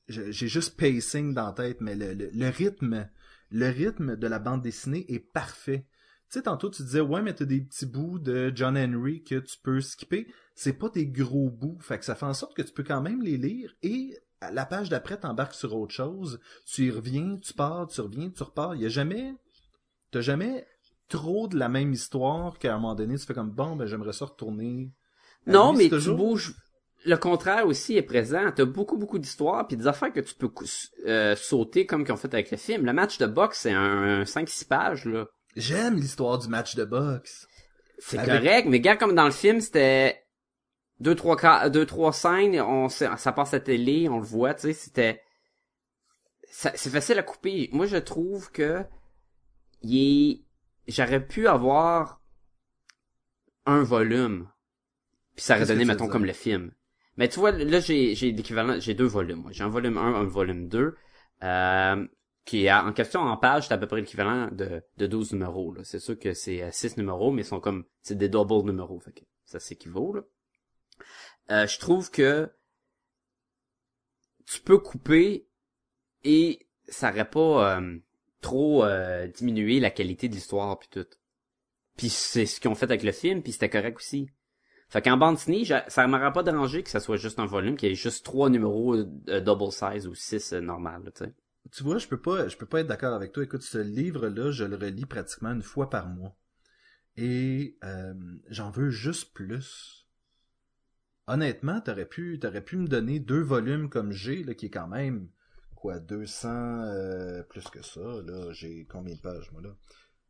j'ai juste pacing dans la tête, mais le, le- le rythme, le rythme de la bande dessinée est parfait. Tu sais, tantôt tu disais, ouais, mais t'as des petits bouts de John Henry que tu peux skipper. C'est pas des gros bouts, fait que ça fait en sorte que tu peux quand même les lire et à la page d'après, t'embarques sur autre chose. Tu y reviens, tu pars, tu reviens, tu repars. Il y a jamais... T'as jamais trop de la même histoire qu'à un moment donné, tu fais comme bon, ben j'aimerais ça retourner. Non, lui, mais tu toujours- bouges. Le contraire aussi est présent. T'as beaucoup, beaucoup d'histoires puis des affaires que tu peux euh, sauter comme qu'ils ont fait avec le film. Le match de boxe, c'est un, un 5-6 pages, là. J'aime l'histoire du match de boxe. C'est Avec- correct, mais gars, comme dans le film, c'était deux, trois, deux, trois scènes, on, sait- ça passe à télé, on le voit, tu sais, c'était, c'est facile à couper. Moi, je trouve que, il j'aurais pu avoir un volume, puis ça aurait donné, mettons, comme le film. Mais tu vois, là, j'ai, j'ai l'équivalent, j'ai deux volumes, moi. J'ai un volume 1, un volume 2, euh, qui est en question en page, c'est à peu près l'équivalent de, de 12 numéros, là. C'est sûr que c'est 6 numéros, mais ils sont comme, c'est des double numéros, fait que ça s'équivaut, là. Euh, je trouve que tu peux couper et ça aurait pas euh, trop euh, diminué la qualité de l'histoire puis tout. Puis c'est ce qu'ils ont fait avec le film, puis c'était correct aussi. Fait qu'en bande dessinée, ça m'aurait pas dérangé que ça soit juste un volume, qu'il y ait juste trois numéros euh, double size ou six euh, normal, tu sais. Tu vois, je peux pas, je peux pas être d'accord avec toi. Écoute, ce livre-là, je le relis pratiquement une fois par mois. Et euh, j'en veux juste plus. Honnêtement, t'aurais pu, t'aurais pu me donner deux volumes comme j'ai, qui est quand même quoi, 200 euh, plus que ça. Là, j'ai combien de pages moi là?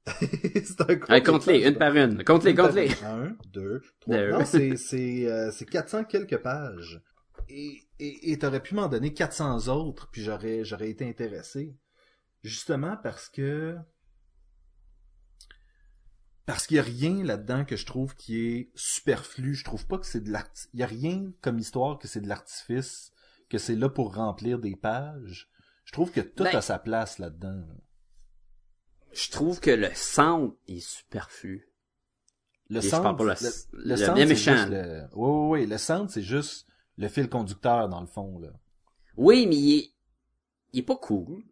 C'est un de compte-les, une par une. Compte-les, compte-les. Un, deux, trois. Deux. Non, c'est c'est euh, c'est 400 quelques pages. Et et et t'aurais pu m'en donner 400 autres, puis j'aurais j'aurais été intéressé. Justement parce que parce qu'il y a rien là-dedans que je trouve qui est superflu. Je trouve pas que c'est de l'art. Il y a rien comme histoire que c'est de l'artifice, que c'est là pour remplir des pages. Je trouve que tout Ben- a sa place là-dedans. Je trouve que le centre est superflu. Le Et je pas le- le, le méchant. le... Oui, oui, oui. Le centre, c'est juste le fil conducteur, dans le fond, là. Oui, mais il est, il est pas cool.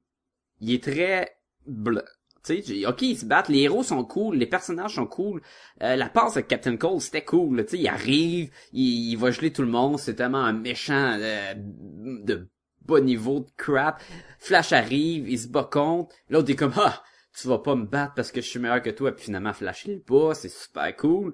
Il est très bleu. Tu sais, ok, ils se battent, les héros sont cool, les personnages sont cool. Euh, la passe avec Captain Cole, c'était cool. Tu sais, il arrive, il, il va geler tout le monde, c'est tellement un méchant euh, de bas niveau de crap. Flash arrive, il se bat contre. L'autre est comme ah, tu vas pas me battre parce que je suis meilleur que toi. Puis finalement, Flash il bat, c'est super cool.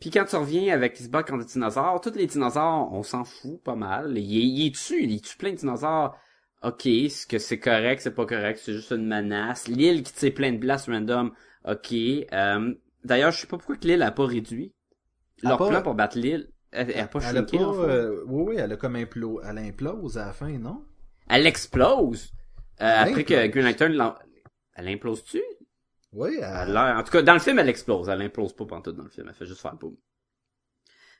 Puis quand tu reviens avec il se bat contre des dinosaures, tous les dinosaures, on s'en fout pas mal. Il, il est tue, il tue plein de dinosaures. Ok, est-ce que c'est correct, c'est pas correct, c'est juste une menace? L'île qui tire plein de blasts random, ok. Euh, D'ailleurs, je sais pas pourquoi que l'île a pas réduit. Leur pas- plan pour battre l'île, elle, elle a pas Elle a shrinké, pas... euh, Oui, oui, elle a comme implo... Elle implose à la fin, non? Elle explose. Euh, après que. Green Lantern Elle implose-tu? Oui, Elle En tout cas, dans le film, elle explose. Elle implose pas pantoute dans le film. Elle fait juste faire boum.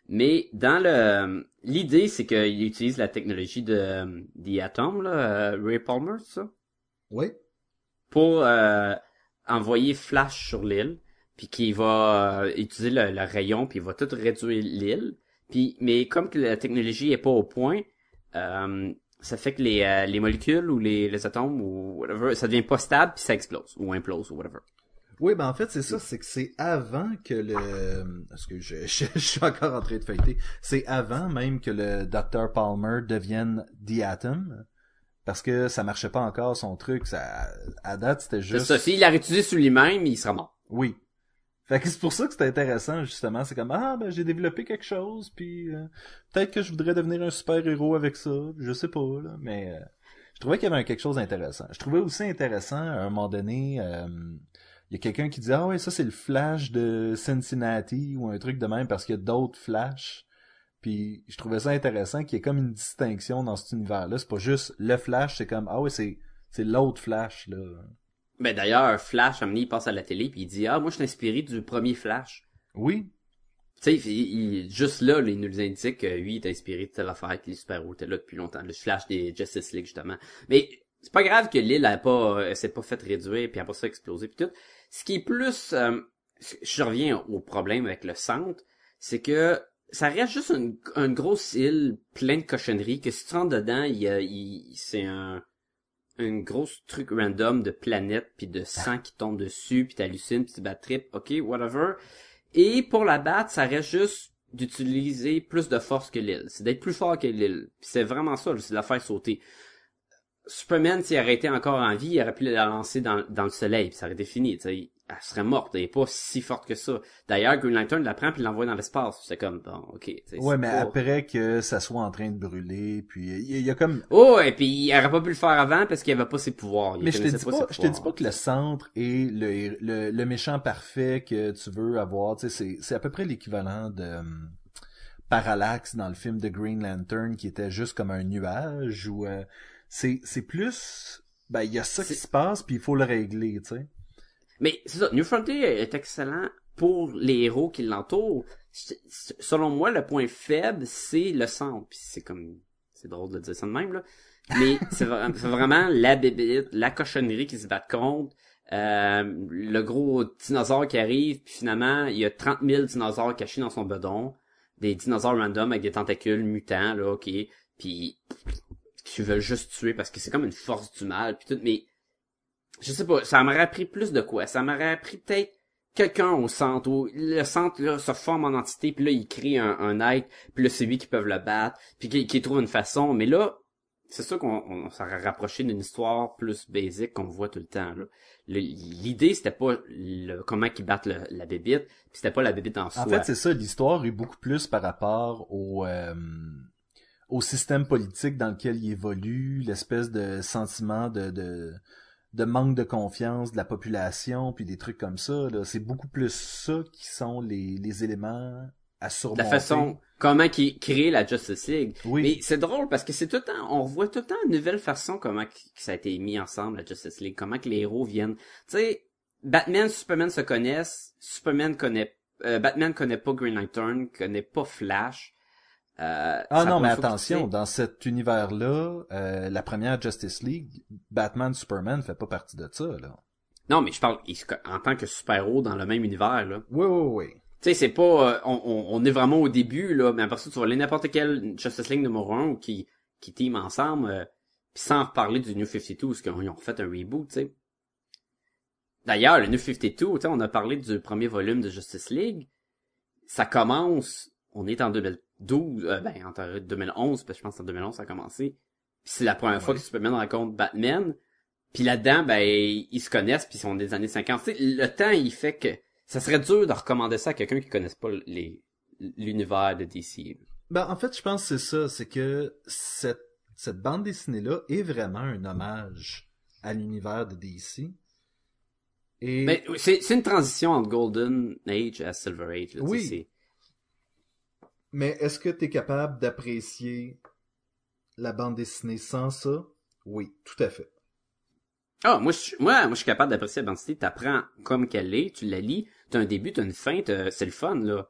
Mais dans le... L'idée, c'est qu'il utilise la technologie de The Atom, là, euh, Ray Palmer, ça? Oui. Pour euh, envoyer Flash sur l'île. puis qui va euh, utiliser le, le rayon, puis il va tout réduire l'île. Puis, mais comme que la technologie est pas au point, euh, ça fait que les, euh, les molécules ou les, les atomes ou whatever, ça devient pas stable puis ça explose ou implose ou whatever. Oui, ben en fait, c'est ça, c'est que c'est avant que le... Parce que je, je, je suis encore en train de feuilleter. C'est avant même que le Dr. Palmer devienne The Atom. Parce que ça marchait pas encore son truc. Ça, à date, c'était C'est juste... ça. S'il l'a réutilisé sur lui-même, il sera mort. Oui. Fait que c'est pour ça que c'était intéressant, justement. C'est comme, ah, ben, j'ai développé quelque chose, puis euh, peut-être que je voudrais devenir un super-héros avec ça. Je sais pas, là. Mais euh, je trouvais qu'il y avait quelque chose d'intéressant. Je trouvais aussi intéressant, à un moment donné, euh, il y a quelqu'un qui dit, ah ouais, ça c'est le Flash de Cincinnati, ou un truc de même, parce qu'il y a d'autres Flash. Puis je trouvais ça intéressant qu'il y ait comme une distinction dans cet univers-là. C'est pas juste le Flash, c'est comme, ah ouais, c'est c'est l'autre Flash, là. Ben d'ailleurs, Flash, donné, il passe à la télé puis il dit ah moi je suis inspiré du premier Flash. Oui, Tu sais, il- il- juste là, il nous indique que lui, il est inspiré de telle affaire, que les super-héros étaient là depuis longtemps. Le Flash des Justice League, justement. Mais c'est pas grave que l'île a pas, euh, s'est pas fait réduire, puis après ça exploser, puis tout. Ce qui est plus, euh, je reviens au problème avec le centre, c'est que ça reste juste une, une grosse île pleine de cochonneries, que si tu rentres dedans, il a, il- c'est un, une grosse truc random de planètes puis de sang qui tombe dessus puis t'hallucines puis tu bats trip ok whatever. Et pour la battre ça reste juste d'utiliser plus de force que l'île. C'est d'être plus fort que l'île. C'est vraiment ça c'est de la faire sauter. Superman s'il aurait été encore en vie il aurait pu la lancer dans, dans le soleil puis ça aurait été fini tu sais elle serait morte elle est pas si forte que ça d'ailleurs Green Lantern la prend puis l'envoie dans l'espace c'est comme bon ok Ouais, mais après que ça soit en train de brûler, puis il y, a- il y a comme... Oh, et puis il aurait pas pu le faire avant parce qu'il avait pas ses pouvoirs. Il Mais je te dis pas, je te dis pas que le centre est le, le, le méchant parfait que tu veux avoir. Tu sais, c'est, c'est à peu près l'équivalent de hum, Parallax dans le film de Green Lantern qui était juste comme un nuage ou euh, c'est, c'est plus, ben il y a ça qui se passe puis il faut le régler, tu sais. Mais c'est ça, New Frontier est excellent pour les héros qui l'entourent. Selon moi, le point faible, c'est le centre. Puis c'est comme... C'est drôle de dire ça de même, là. Mais c'est vra- c'est vraiment la bébête, la cochonnerie qui se bat contre. euh, le gros dinosaure qui arrive, puis finalement, il y a 30 000 dinosaures cachés dans son bedon. Des dinosaures random avec des tentacules mutants, là, ok. Puis tu veux juste tuer parce que c'est comme une force du mal, puis tout. Mais je sais pas, ça m'aurait appris plus de quoi. Ça m'aurait appris peut-être quelqu'un au centre, où le centre là se forme en entité, puis là il crée un, un être, puis là c'est lui qui peuvent le battre, puis qui, qui trouve une façon. Mais là, c'est sûr qu'on on, s'aurait rapproché d'une histoire plus basique qu'on voit tout le temps. là. Le- L'idée c'était pas le, comment qu'ils battent le- la bébite, puis c'était pas la bébite en soi. En fait, c'est ça, l'histoire est beaucoup plus par rapport au, euh, au système politique dans lequel il évolue, l'espèce de sentiment de, de, de manque de confiance de la population, puis des trucs comme ça. là. C'est beaucoup plus ça qui sont les, les éléments à surmonter. la façon comment qu'ils créent la Justice League. Oui. Mais c'est drôle parce que c'est tout le temps, on voit tout le temps une nouvelle façon comment que que ça a été mis ensemble, la Justice League, comment que les héros viennent. Tu sais, Batman, Superman se connaissent, Superman connaît, euh, Batman connaît pas Green Lantern, connaît pas Flash. Euh, Ah non, mais attention, dans cet univers-là, euh, la première Justice League, Batman Superman fait pas partie de ça, là. Non, mais je parle en tant que super-héros dans le même univers, là. Oui, oui, oui. Tu sais, c'est pas, euh, on, on, est vraiment au début, là, mais après ça, tu vas aller n'importe quel Justice League numéro 1 ou qui, qui team ensemble, euh, pis sans reparler du New 52, parce qu'ils ont fait un reboot, tu sais. D'ailleurs, le New 52, tu sais, on a parlé du premier volume de Justice League. Ça commence, on est en 2012, euh, ben, en 2011, parce que je pense en 2011 ça a commencé. Puis c'est la première fois que Superman rencontre Batman. Puis là-dedans, ben, ils se connaissent, puis ils sont des années 50. Tu sais, le temps, il fait que ça serait dur de recommander ça à quelqu'un qui connaisse pas les l'univers de DC. Ben, en fait, je pense que c'est ça, c'est que cette, cette bande dessinée-là est vraiment un hommage à l'univers de DC. Et Mais c'est une transition entre Golden Age à Silver Age. Là, tu Oui. Mais est-ce que tu es capable d'apprécier la bande dessinée sans ça? Oui, tout à fait. Ah, moi, je, suis- moi, moi, je suis capable d'apprécier la bande dessinée. T'apprends comme qu'elle est, tu la lis, t'as un début, t'as une fin, c'est le fun, là.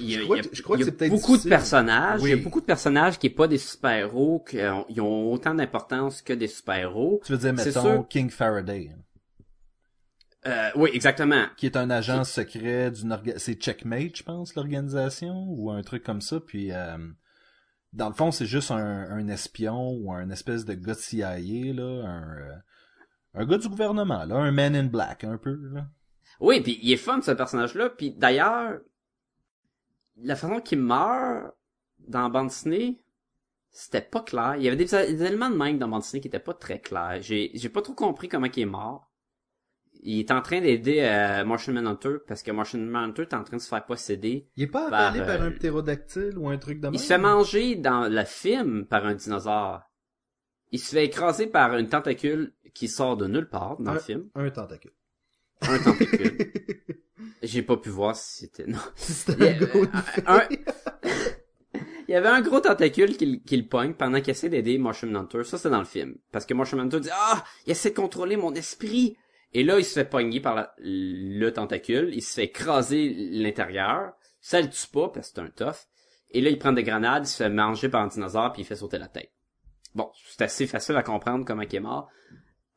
Il y a, Je crois il y a- que- je crois il y que a c'est peut-être beaucoup difficile. de personnages. Il y Oui. a beaucoup de personnages qui est pas des super-héros, qui ont, ils ont autant d'importance que des super-héros. Tu veux dire, C'est mettons, sûr. King Faraday. Euh, oui, exactement. Qui est un agent secret d'une orga... c'est Checkmate, je pense, l'organisation ou un truc comme ça. Puis euh, dans le fond, c'est juste un, un, espion ou un espèce de gars de CIA là, un, euh, un gars du gouvernement là, un Man in Black un peu là. Oui, puis il est fun ce personnage-là. Puis d'ailleurs, la façon qu'il meurt dans bande dessinée, c'était pas clair. Il y avait des, des éléments de même dans bande dessinée qui étaient pas très clairs. J'ai j'ai pas trop compris comment il est mort il est en train d'aider euh, Martian Manhunter parce que Martian Manhunter est en train de se faire posséder. Il est pas avalé par, par un euh, ptérodactyle ou un truc de même? Il se fait manger dans le film par un dinosaure. Il se fait écraser par une tentacule qui sort de nulle part dans un, le film. Un tentacule. Un tentacule. J'ai pas pu voir si c'était... Non. C'était un, gros un... Il y avait un gros tentacule qui, qui le pogne pendant qu'il essaie d'aider Martian Manhunter. Ça, c'est dans le film. Parce que Martian Manhunter dit « Ah! Il essaie de contrôler mon esprit! » Et là, il se fait pogner par le tentacule, il se fait écraser l'intérieur, ça le tue pas parce que c'est un tough. Et là, il prend des grenades, il se fait manger par un dinosaure puis il fait sauter la tête. Bon, c'est assez facile à comprendre comment il est mort.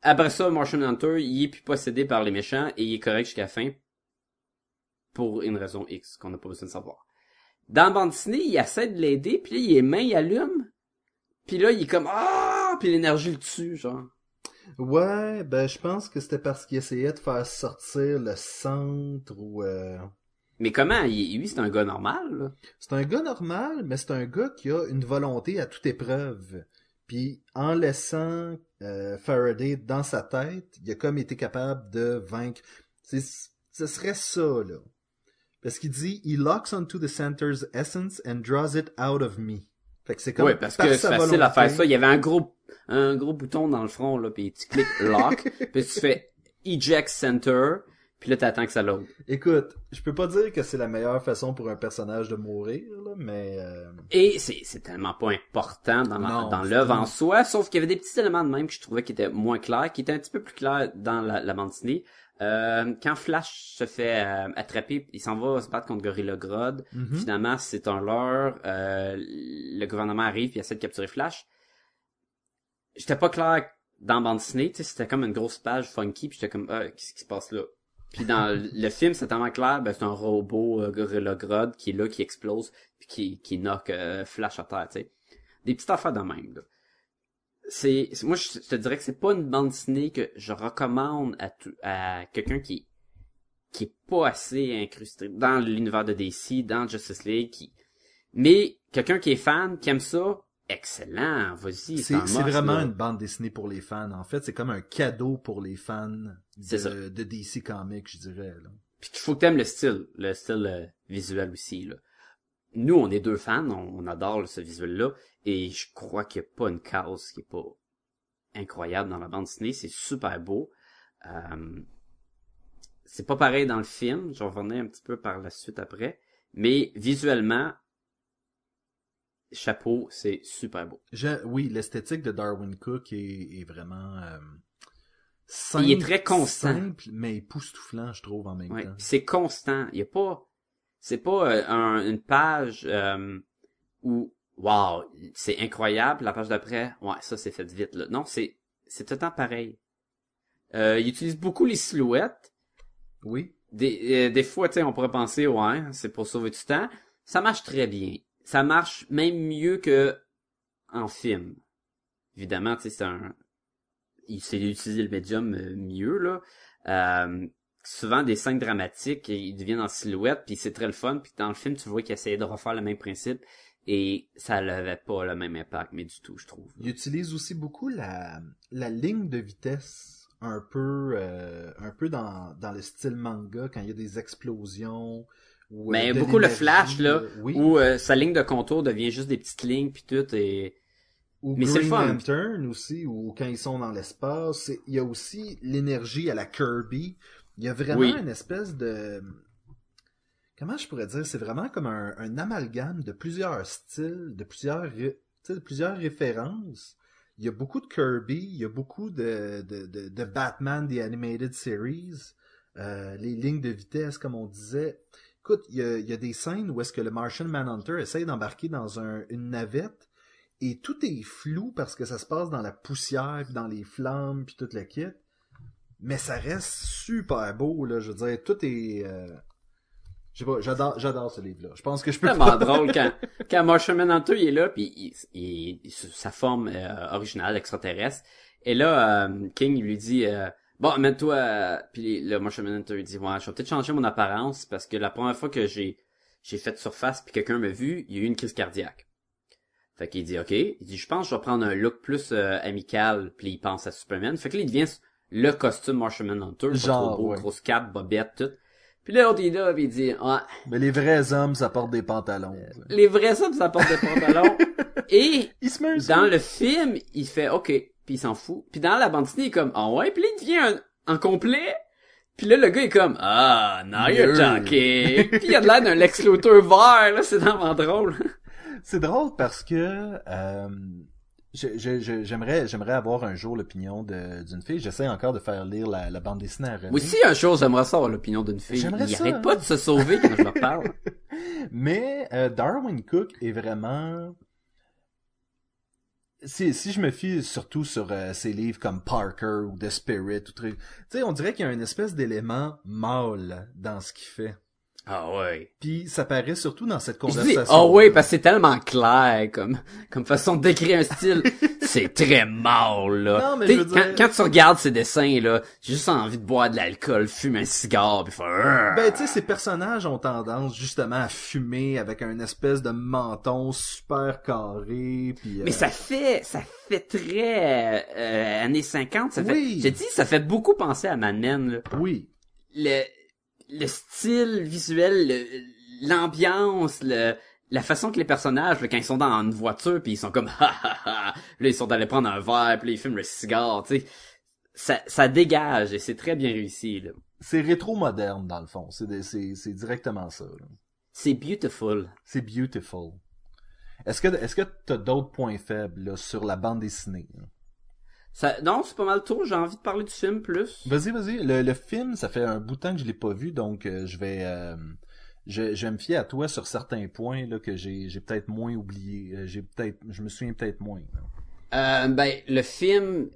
Après ça, Martian Hunter, il est plus possédé par les méchants et il est correct jusqu'à la fin. Pour une raison X qu'on n'a pas besoin de savoir. Dans dessinée, il essaie de l'aider, puis là, il est main, il allume. Puis là, il est comme ah, puis l'énergie le tue, genre. Ouais, ben je pense que c'était parce qu'il essayait de faire sortir le centre ou... Euh... Mais comment? lui, c'est un gars normal, C'est un gars normal, mais c'est un gars qui a une volonté à toute épreuve. Puis en laissant euh, Faraday dans sa tête, il a comme été capable de vaincre. Ce serait ça, là. Parce qu'il dit, he locks onto the center's essence and draws it out of me. Fait que c'est comme ouais, parce que c'est facile à faire ça. Il y avait un gros, un gros bouton dans le front, là, puis tu cliques lock, puis tu fais eject center, puis là t'attends que ça load. Écoute, je peux pas dire que c'est la meilleure façon pour un personnage de mourir, là, mais... Euh... Et c'est, c'est tellement pas important dans, la, dans l'œuvre en soi, sauf qu'il y avait des petits éléments de même que je trouvais qui étaient moins clairs, qui étaient un petit peu plus clairs dans la, la bande dessinée. Euh, quand Flash se fait euh, attraper, il s'en va se battre contre Gorilla Grodd. Mhm. Finalement, c'est un leurre. Euh, le gouvernement arrive et essaie de capturer Flash. J'étais pas clair dans bande dessinée, tu sais, c'était comme une grosse page funky, puis j'étais comme, ah, qu'est-ce qui se passe là? Puis dans le film, c'est tellement clair, ben, c'est un robot euh, Gorilla Grodd qui est là, qui explose, puis qui, qui knock Flash à terre, tu sais. Des petites affaires de même, là c'est moi je te dirais que c'est pas une bande dessinée que je recommande à à quelqu'un qui qui est pas assez incrusté dans l'univers de DC, dans Justice League, qui mais quelqu'un qui est fan, qui aime ça, excellent, vas-y. C'est vraiment une bande dessinée pour les fans. En fait, c'est comme un cadeau pour les fans de, de DC Comics, je dirais. Là. Puis qu'il faut que t'aimes le style, le style euh, visuel aussi. Là. Nous, on est deux fans, on, on adore ce visuel-là. Et je crois qu'il n'y a pas une case qui est pas incroyable dans la bande dessinée. C'est super beau. Euh, c'est pas pareil dans le film. Je revenais un petit peu par la suite après. Mais visuellement, chapeau, c'est super beau. oui, l'esthétique de Darwin Cook est, vraiment euh, simple. Il est très constant. Simple, mais époustouflant, je trouve, en même temps. C'est constant. Il y a pas... C'est pas euh, une page euh, où wow, c'est incroyable. La page d'après, ouais, ça c'est fait vite. Là. Non, c'est c'est tout le temps pareil. Euh, il utilise beaucoup les silhouettes. Oui. Des, euh, des fois, tu sais, on pourrait penser, ouais, c'est pour sauver du temps. Ça marche très bien. Ça marche même mieux que en film. Évidemment, tu sais, c'est un... Il sait utiliser le médium euh, mieux, là. Euh, souvent, des scènes dramatiques, ils deviennent en silhouette, puis c'est très le fun. Puis dans le film, tu vois qu'il essayait de refaire le même principe. Et ça n'avait pas le même impact, mais du tout, je trouve. Il utilise aussi beaucoup la, la ligne de vitesse, un peu, euh, un peu dans, dans le style manga, quand il y a des explosions. Ou, mais beaucoup le flash, là, euh, où euh, sa ligne de contour devient juste des petites lignes, puis tout, et... Ou mais Green Lantern aussi, ou quand ils sont dans l'espace. Il y a aussi l'énergie à la Kirby. Il y a vraiment une espèce de comment je pourrais dire, c'est vraiment comme un, un, amalgame de plusieurs styles, de plusieurs, de plusieurs références. Il y a beaucoup de Kirby, il y a beaucoup de, de, de, de Batman, The Animated Series, euh, les lignes de vitesse, comme on disait. Écoute, il y a, il y a des scènes où est-ce que le Martian Manhunter essaye d'embarquer dans un, une navette et tout est flou parce que ça se passe dans la poussière, puis dans les flammes, puis toute la kit. mais ça reste super beau, là. Je veux dire, tout est... euh, Je sais pas, j'adore, j'adore ce livre-là. Je pense que je peux tellement pas... drôle quand, quand Marshall Manhunter il est là, puis il, il- il- sa forme euh, originale extraterrestre. Et là, euh, King lui dit euh, Bon, amène-toi... euh, Puis le Marshall Manhunter il dit Ouais, je vais peut-être changer mon apparence parce que la première fois que j'ai j'ai fait surface puis quelqu'un m'a vu, il y a eu une crise cardiaque. Fait qu'il dit OK. Il dit Je pense que je vais prendre un look plus euh, amical, puis il pense à Superman. Fait que là, il devient le costume Marshall Manhunter, pas Genre, trop beau, ouais. grosse cape, bobette, tout. Puis là, l'autre il est là, puis il dit Ouais, Mais les vrais hommes, ça porte des pantalons. les vrais hommes, ça porte des pantalons. Et Il se met dans le film, il fait OK, puis il s'en fout. Puis dans la bande dessinée, il est comme ah ouais, puis là il devient un, en complet. Puis là le gars est comme ah now you're talking. puis il a de l'air d'un Lex Luthor vert là, c'est vraiment drôle. C'est drôle parce que euh, je- je- je- j'aimerais j'aimerais avoir un jour l'opinion de- d'une fille. J'essaie encore de faire lire la, la bande dessinée à René. Moi aussi un jour j'aimerais savoir l'opinion d'une fille. J'aimerais Il ça, arrête hein. pas de se sauver quand je leur parle. Mais euh, Darwin Cook est vraiment... Si, si je me fie surtout sur euh, ses livres comme Parker ou The Spirit, ou truc, tu sais, on dirait qu'il y a une espèce d'élément mâle dans ce qu'il fait. Ah ouais. Puis ça paraît surtout dans cette conversation. ah ouais parce que c'est tellement clair comme comme façon de décrire un style. c'est très mâle là. Non, mais T'sais, je veux quand, dire- quand tu regardes ces dessins là, j'ai juste envie de boire de l'alcool, fumer un cigare puis faire. Ben, tu sais, ces personnages ont tendance justement à fumer avec un espèce de menton super carré, puis... euh, Mais ça fait, ça fait très euh, années 50. Ça fait, Oui. j'ai dit, ça fait beaucoup penser à Mad Men. là. Oui. Le, le style visuel, l'ambiance, le, la façon que les personnages, quand ils sont dans une voiture, puis ils sont comme ha ha ha, là ils sont allés prendre un verre, puis là, ils fument le cigare, tu sais, ça, ça dégage et c'est très bien réussi. là. C'est rétro-moderne, dans le fond. C'est c'est c'est directement ça. là. C'est beautiful. C'est beautiful. Est-ce que est-ce que t'as d'autres points faibles là, sur la bande dessinée? là? Ça, non, c'est pas mal tout. J'ai envie de parler du film plus. Vas-y, vas-y. Le, le film, ça fait un bout de temps que je l'ai pas vu, donc euh, je vais euh, je, je me fier à toi sur certains points là, que j'ai j'ai peut-être moins oublié. Euh, J'ai peut-être je me souviens peut-être moins. Euh, ben, le film,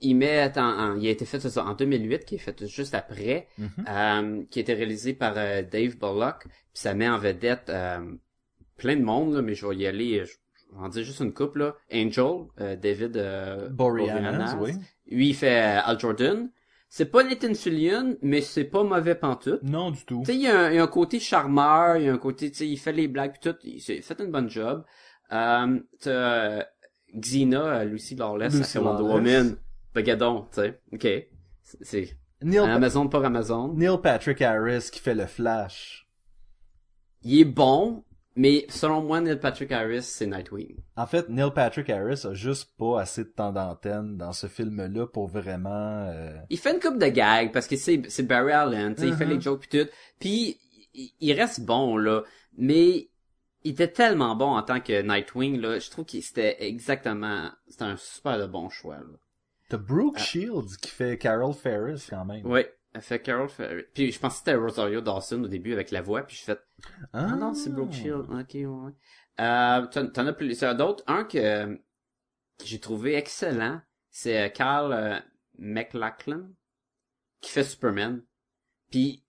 il met en, en- il a été fait ça, en 2008, qui est fait juste après, Mhm. euh, qui a été réalisé par euh, Dave Bullock, puis ça met en vedette euh, plein de monde, là, mais je vais y aller, je, je vais en dire juste une couple, là. Angel, euh, David euh, Boreanaz, oui. Lui, il fait Al Jordan. C'est pas Nathan Fillion, mais c'est pas mauvais pantoute. Non du tout. Tu sais, il y, a un, y a un côté charmeur, il y a un côté, tu sais, il fait les blagues pis tout, il fait une bonne job. Euh, t'as Xena, euh, Lucy Lawless, Lucy fait Wonder. Woman. Bagadon, tu sais, ok. C'est- Neil, Amazon par Amazon. Neil Patrick Harris qui fait le Flash. Il est bon, mais selon moi, Neil Patrick Harris, c'est Nightwing. En fait, Neil Patrick Harris a juste pas assez de temps d'antenne dans ce film-là pour vraiment. euh, Il fait une coupe de gags parce que c'est c'est Barry Allen, tu sais, il fait Mhm. les jokes pis tout. Puis il, il reste bon là, mais il était tellement bon en tant que Nightwing là, je trouve que c'était exactement c'était un super de bon choix là. T'as Brooke Shields qui fait Carol Ferris quand même. Ouais, elle fait Carol Ferris. Puis je pensais que c'était Rosario Dawson au début avec la voix, puis je fais ah non, c'est Brooke Shield. OK, ouais. Euh t'en as plusieurs d'autres, un que, que j'ai trouvé excellent, c'est euh, Carl euh, McLachlan qui fait Superman. Puis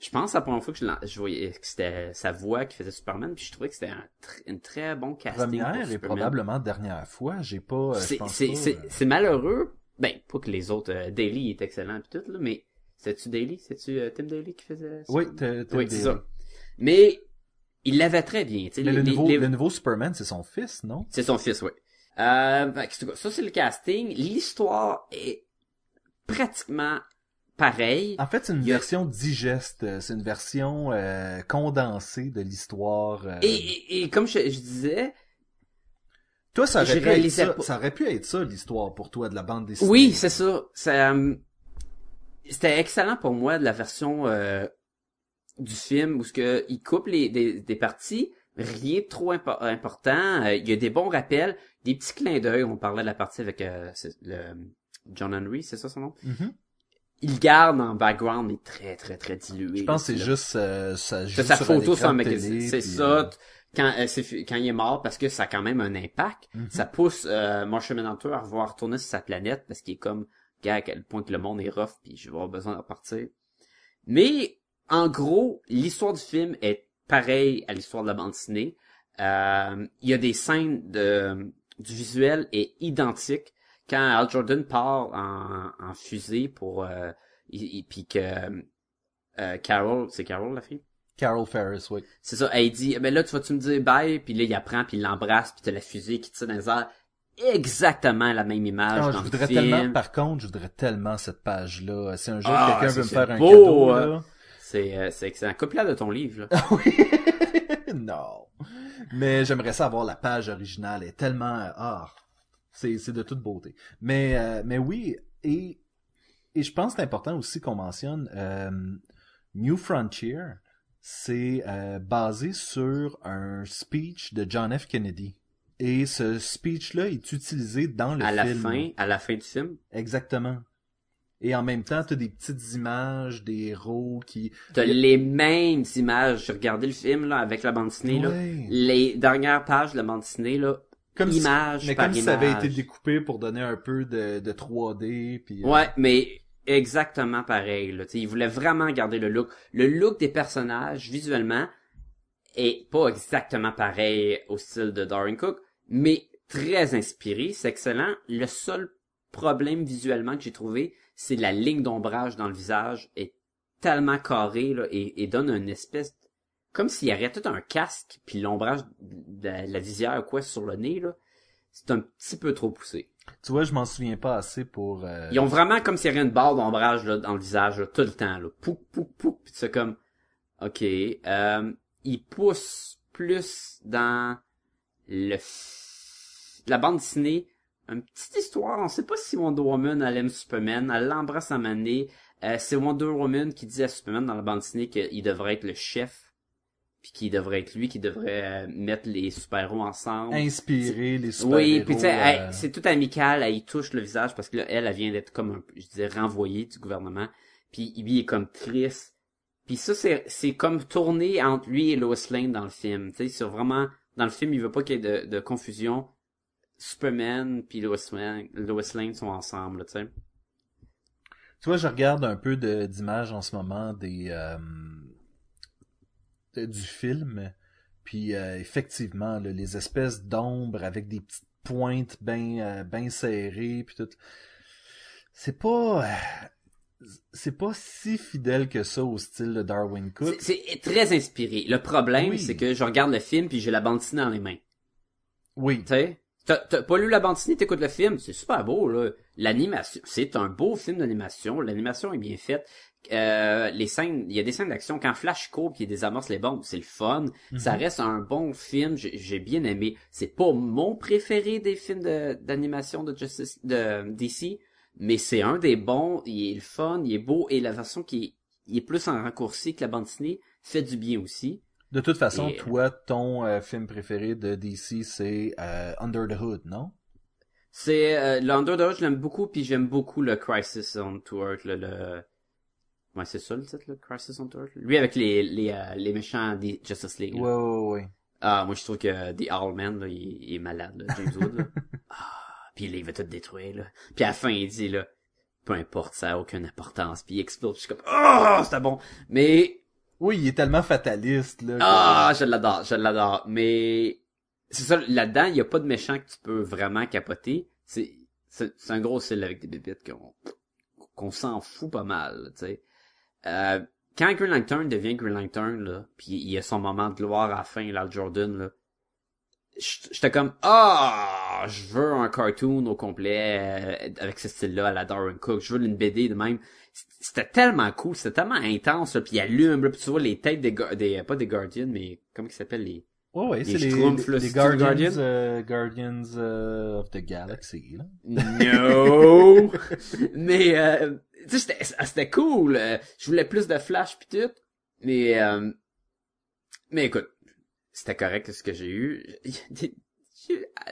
je pense à la première fois que je, je voyais que c'était sa voix qui faisait Superman, puis je trouvais que c'était un tr- un très bon casting Première pour et Superman. probablement dernière fois. J'ai pas. euh, C'est euh, c'est malheureux. Ben pas que les autres euh, Daily est excellent pis tout là, mais c'est-tu Daily, c'est-tu euh, Tim Daly qui faisait ça? Oui, des- c'est ça. Mais il l'avait très bien, Mais les- le, nouveau, les- le nouveau Superman, c'est son fils, non? c'est son fils, oui. Euh, ça c'est le casting, l'histoire est pratiquement pareille. En fait, c'est une a- version digeste. euh, C'est une version euh, condensée de l'histoire. euh. Et, et, et comme je, je disais, toi, ça aurait, pu être ça, pas- ça aurait pu être ça, l'histoire, pour toi, de la bande dessinée. Oui, c'est ça. Ça, c'était excellent pour moi de la version euh, du film où ce que il coupe les des, des parties, rien de trop impo- important. Euh, il y a des bons rappels, des petits clins d'œil. On parlait de la partie avec euh, le John Henry, c'est ça son nom? Mhm. Il garde en background, mais très très très dilué. Je pense que c'est juste euh, ça joue C'est sa sur photo magazine. C'est ça. euh, Quand, quand il est mort, parce que ça a quand même un impact, Mhm. ça pousse euh, Marshall Manhunter à revoir retourner sur sa planète parce qu'il est comme gars, à quel point que le monde est rough, puis je vais avoir besoin de repartir. Mais, en gros, l'histoire du film est pareille à l'histoire de la bande dessinée. Euh, il y a des scènes de, du visuel est identique. Quand Al Jordan part en, en fusée pour... Euh, puis que euh, Carol, c'est Carol la fille? Carol Ferris, oui. C'est ça, elle dit, ben là, tu vas-tu me dire bye? Puis là, il apprend, puis il l'embrasse, puis t'as la fusée qui tire dans les airs. Exactement la même image Ah, dans je le voudrais film. tellement, par contre, je voudrais tellement cette page-là. Si un jour Ah, quelqu'un veut me c'est faire un cadeau, hein. là. C'est, euh, c'est excellent. Copie-la de ton livre, là. Ah oui. non. Mais j'aimerais ça avoir la page originale. Elle est tellement, euh, ah, c'est, c'est de toute beauté. Mais, euh, mais oui, et, et je pense que c'est important aussi qu'on mentionne, euh, New Frontier, c'est euh, basé sur un speech de John F. Kennedy. Et ce speech-là est utilisé dans le à la film. fin, à la fin du film? Exactement. Et en même temps, t'as des petites images des héros qui... T'as les mêmes images. J'ai regardé le film, là, avec la bande dessinée, là. Les dernières pages de la bande dessinée, là. Comme si- image mais par comme si ça avait été découpé pour donner un peu de, de 3D puis euh, Ouais, mais exactement pareil. Là. T'sais, il voulait vraiment garder le look. Le look des personnages, visuellement, est pas exactement pareil au style de Darwin Cook, mais très inspiré. C'est excellent. Le seul problème visuellement que j'ai trouvé, c'est la ligne d'ombrage dans le visage est tellement carrée là, et, et donne une espèce... Comme s'il y avait tout un casque, puis l'ombrage de la, la visière ou quoi sur le nez, là. C'est un petit peu trop poussé. tu vois je m'en souviens pas assez pour euh, Ils ont vraiment comme s'il y avait une barre d'ombrage là, dans le visage là, tout le temps. Là. Pouc, pouc, pouc. Puis c'est comme... OK. Euh, ils poussent plus dans le... la bande dessinée. Une petite histoire. On sait pas si Wonder Woman elle aime Superman. Elle l'embrasse à maner. Euh, c'est Wonder Woman qui dit à Superman dans la bande dessinée qu'il devrait être le chef. Puis qu'il devrait être lui qui devrait euh, mettre les super-héros ensemble. inspirer les super Oui, puis tu sais, euh, c'est tout amical, elle y touche le visage parce que là, elle, elle vient d'être comme un je disais, renvoyée du gouvernement. Puis lui il est comme triste. Puis ça, c'est, c'est comme tourné entre lui et Lois Lane dans le film. Tu sais, c'est vraiment, dans le film, il veut pas qu'il y ait de, de confusion. Superman puis Lois Lane, Lois Lane sont ensemble, tu sais. tu vois je regarde un peu d'images en ce moment des euh, de- du film puis euh, effectivement là, les espèces d'ombres avec des petites pointes bien euh, serrées puis tout c'est pas c'est pas si fidèle que ça au style de Darwin Cook C'est, c'est très inspiré. Le problème, Oui. c'est que je regarde le film puis j'ai la bande dessinée dans les mains. oui Tu sais, t'as, t'as pas lu la bande dessinée, t'écoutes le film, c'est super beau, là. L'animation, c'est un beau film d'animation. L'animation est bien faite. Euh, les scènes, il y a des scènes d'action. Quand Flash court qui désamorce les bombes, c'est le fun. Ça reste un bon film. J'ai, j'ai bien aimé. C'est pas mon préféré des films d'animation de Justice, de DC, mais c'est un des bons. Il est le fun, il est beau et la façon qui est, il est plus en raccourci que la bande dessinée fait du bien aussi. De toute façon, Et- toi, ton euh, film préféré de DC, c'est euh, Under the Hood, non? C'est euh, l'Underdog, je l'aime beaucoup, puis j'aime beaucoup le Crisis on Tour, le, le... Ouais, c'est ça le titre, le Crisis on Tour? Lui avec les les, euh, les méchants des Justice League. Ouais, ouais, ouais. Ah, moi je trouve que The Owlman, là, il, il est malade, là, James Wood. Là. ah, puis là, il va tout détruire, là. Puis à la fin, il dit, là, peu importe, ça a aucune importance. Puis il explose, puis je suis comme, ah, c'était bon. Mais Oui, il est tellement fataliste, là. ah, je l'adore, je l'adore. Mais c'est ça, là-dedans, il y a pas de méchant que tu peux vraiment capoter. C'est c'est un gros style avec des bébites qu'on qu'on s'en fout pas mal, tu sais. Euh, quand Green Lantern devient Green Lantern, là, puis il y a son moment de gloire à la fin, là, Jordan, là, j'étais comme ah je veux un cartoon au complet euh, avec ce style-là à la Darwin Cook je veux une BD de même c'était tellement cool c'était tellement intense là, puis il allume là, puis tu vois les têtes des, des pas des Guardians mais comment ils s'appellent les Ouais, ouais, c'est Les les, les Guardians, Guardian? euh, Guardians euh, of the Galaxy, là. no mais euh, tu sais c'était c'était cool je voulais plus de flash puis tout mais euh, mais écoute c'était correct ce que j'ai eu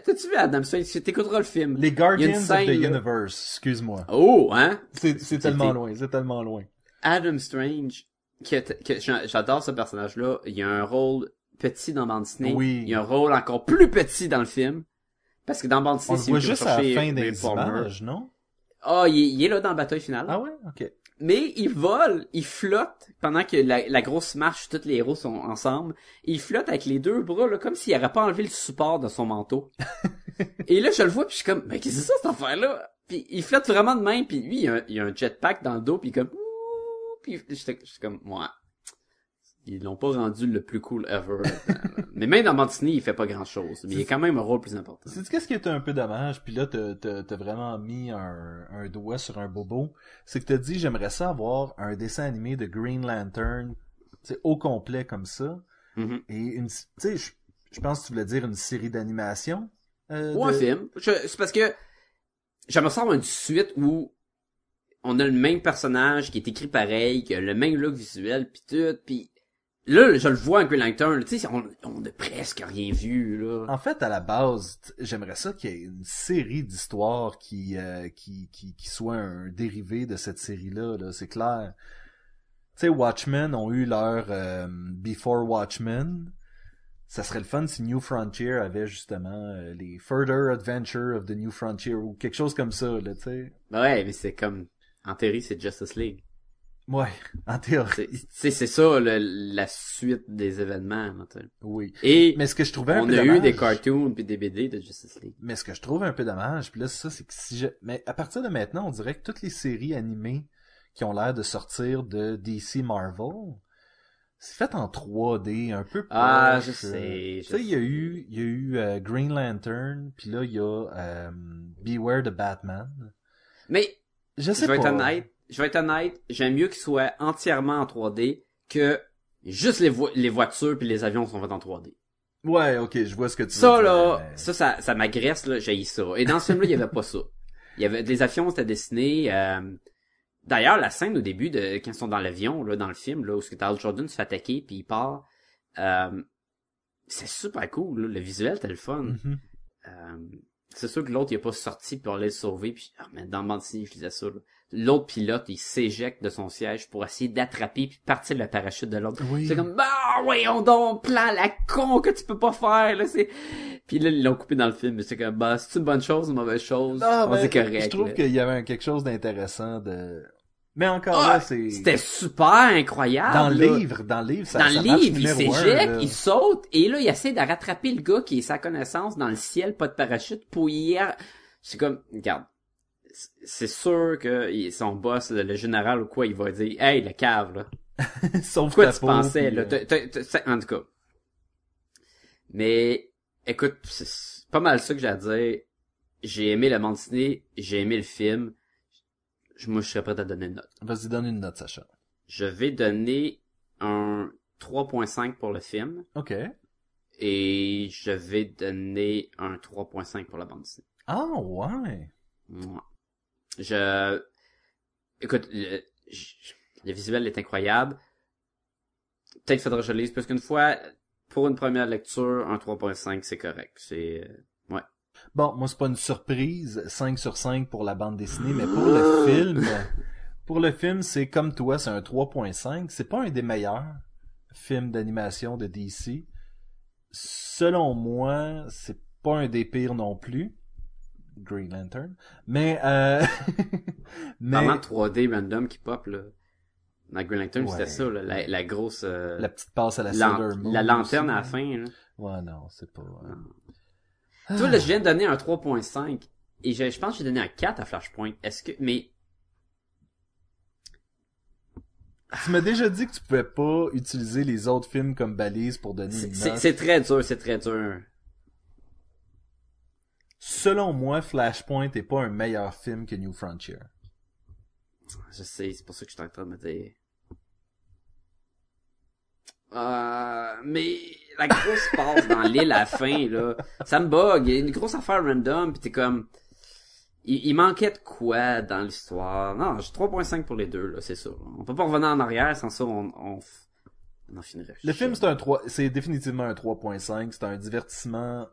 T'as-tu vu Adam Strange? T'écouteras le film. Les Guardians of the là. Universe, excuse-moi. Oh, hein? C'est, tellement loin, c'est tellement loin. Adam Strange, que, que j'a- j'adore ce personnage-là. Il y a un rôle petit dans bande dessinée. Oui. Il y a un rôle encore plus petit dans le film. Parce que dans dessinée, le c'est juste à la fin des images, non? Ah, il, est- il est là dans le bataille finale. Ah ouais? Ok. Mais il vole, il flotte pendant que la, la grosse marche, tous les héros sont ensemble. Il flotte avec les deux bras, là, comme s'il n'aurait pas enlevé le support de son manteau. Et là, je le vois, puis je suis comme, mais qu'est-ce que c'est ça, cette affaire-là? Puis il flotte vraiment de même, puis lui, il a, il a un jetpack dans le dos, puis comme, puis j'étais j'étais comme, ouais. Ils l'ont pas rendu le plus cool ever. mais même dans Mantini, il fait pas grand-chose. Mais il a quand même un rôle plus important. C'est qu'est-ce qui est un peu dommage, puis là t'as vraiment mis un, un doigt sur un bobo, c'est que t'as dit j'aimerais ça avoir un dessin animé de Green Lantern, c'est au complet comme ça, Mhm. et une, tu sais, je, pense que tu voulais dire une série d'animation. euh, Ou un film. C'est parce que j'aimerais ça avoir une suite où on a le même personnage qui est écrit pareil, qui a le même look visuel, puis tout, puis là, je le vois en Green Lantern, tu sais, on, on a presque rien vu, là. En fait, à la base, j'aimerais ça qu'il y ait une série d'histoires qui, euh, qui, qui, qui soit un dérivé de cette série-là, là, c'est clair. Tu sais, Watchmen ont eu leur euh, Before Watchmen. Ça serait le fun si New Frontier avait justement euh, les Further Adventure of the New Frontier ou quelque chose comme ça, là, tu sais. Ouais, mais c'est comme, en théorie, c'est Justice League. Ouais, en théorie, C'est- ça, le- la suite des événements, oui. Et Mais ce que je trouvais un on peu a eu des cartoons puis des BD de Justice League. Mais ce que je trouve un peu dommage, puis là, c'est ça, c'est que si je... Mais à partir de maintenant, on dirait que toutes les séries animées qui ont l'air de sortir de DC Marvel, c'est fait en 3D, un peu Ah, proche, je euh, sais, Tu sais, il y a eu, il y a eu euh, Green Lantern, puis là, il y a euh, Beware the Batman. Mais Je sais je vais pas. être honnête, je vais être honnête, j'aime mieux qu'il soit entièrement en 3D que juste les, vo- les voitures puis les avions sont faits en 3D. Ouais, ok, je vois ce que tu Ça veux dire, là, mais- ça, ça, ça m'agresse là, j'ai ça. Et dans ce film-là, il y avait pas ça. Il y avait les avions c'était dessiné. Euh... D'ailleurs, la scène au début de quand ils sont dans l'avion là, dans le film là, où ce que Tal Jordan se fait attaquer puis il part, euh... c'est super cool. Là. Le visuel, c'était le fun. Mhm. Euh, c'est sûr que l'autre il est pas sorti pour aller le sauver puis ah, mais dans Mandy je disais ça là. L'autre pilote il s'éjecte de son siège pour essayer d'attraper puis partir le parachute de l'autre Oui. c'est comme bah ouais on donne plan la con que tu peux pas faire là c'est puis là ils l'ont coupé dans le film mais c'est comme bah c'est une bonne chose ou une mauvaise chose? Non, c'est correct je trouve qu'il y avait quelque chose d'intéressant de... Mais encore Ah, là, c'est... c'était super incroyable Dans le livre, dans le livre, ça, dans le livre, il s'éjecte, il saute, et là, il essaie de rattraper le gars qui est sa connaissance dans le ciel, pas de parachute, pour y. C'est comme, regarde, c'est sûr que son boss, le, général ou quoi, il va dire, hey, le cave, là. Sauf Quoi tu peau, pensais, puis, là? T'as- t'as- t'as- c'est- en tout cas. Mais, écoute, c'est pas mal ça que j'ai à dire. J'ai aimé la bande dessinée, j'ai aimé le film. Je- Moi, je serais prêt à donner une note. Vas-y, donne une note, Sacha. Je vais donner un 3.5 pour le film. Ok. Et je vais donner un 3.5 pour la bande dessinée. Ah, ouais. Moi. Je... Écoute, le, visuel est incroyable. Peut-être faudra que je le lise plus qu'une fois. Pour une première lecture, un 3.5, c'est correct. C'est... euh, Ouais. Bon, moi, c'est pas une surprise. 5 sur 5 pour la bande dessinée, mais pour le film, pour le film, c'est comme toi, c'est un 3.5. C'est pas un des meilleurs films d'animation de DC. Selon moi, c'est pas un des pires non plus. Green Lantern. Mais, euh... mais de 3D random qui pop, là? Dans Green Lantern, Ouais. c'était ça, là, la, la grosse... euh, la petite passe à la Sailor Moon la lanterne aussi. à la fin, là. Ouais, non, c'est pas... là, je viens de donner un 3.5. Et je, je pense que j'ai donné un 4 à Flashpoint. Est-ce que... Mais... Tu m'as déjà dit que tu pouvais pas utiliser les autres films comme balise pour donner une c'est très dur, c'est très dur. Selon moi, Flashpoint est pas un meilleur film que New Frontier. Je sais, c'est pour ça que je suis en train de me dire. Euh, mais la grosse passe dans l'île à la fin, là, ça me bug. Il y a une grosse affaire random, pis t'es comme... Il, il manquait de quoi dans l'histoire? Non, j'ai 3.5 pour les deux, là, c'est ça. On peut pas revenir en arrière, sans ça, on, on, f- on en finirait. Le film, c'est un 3, c'est définitivement un 3.5. C'est un divertissement,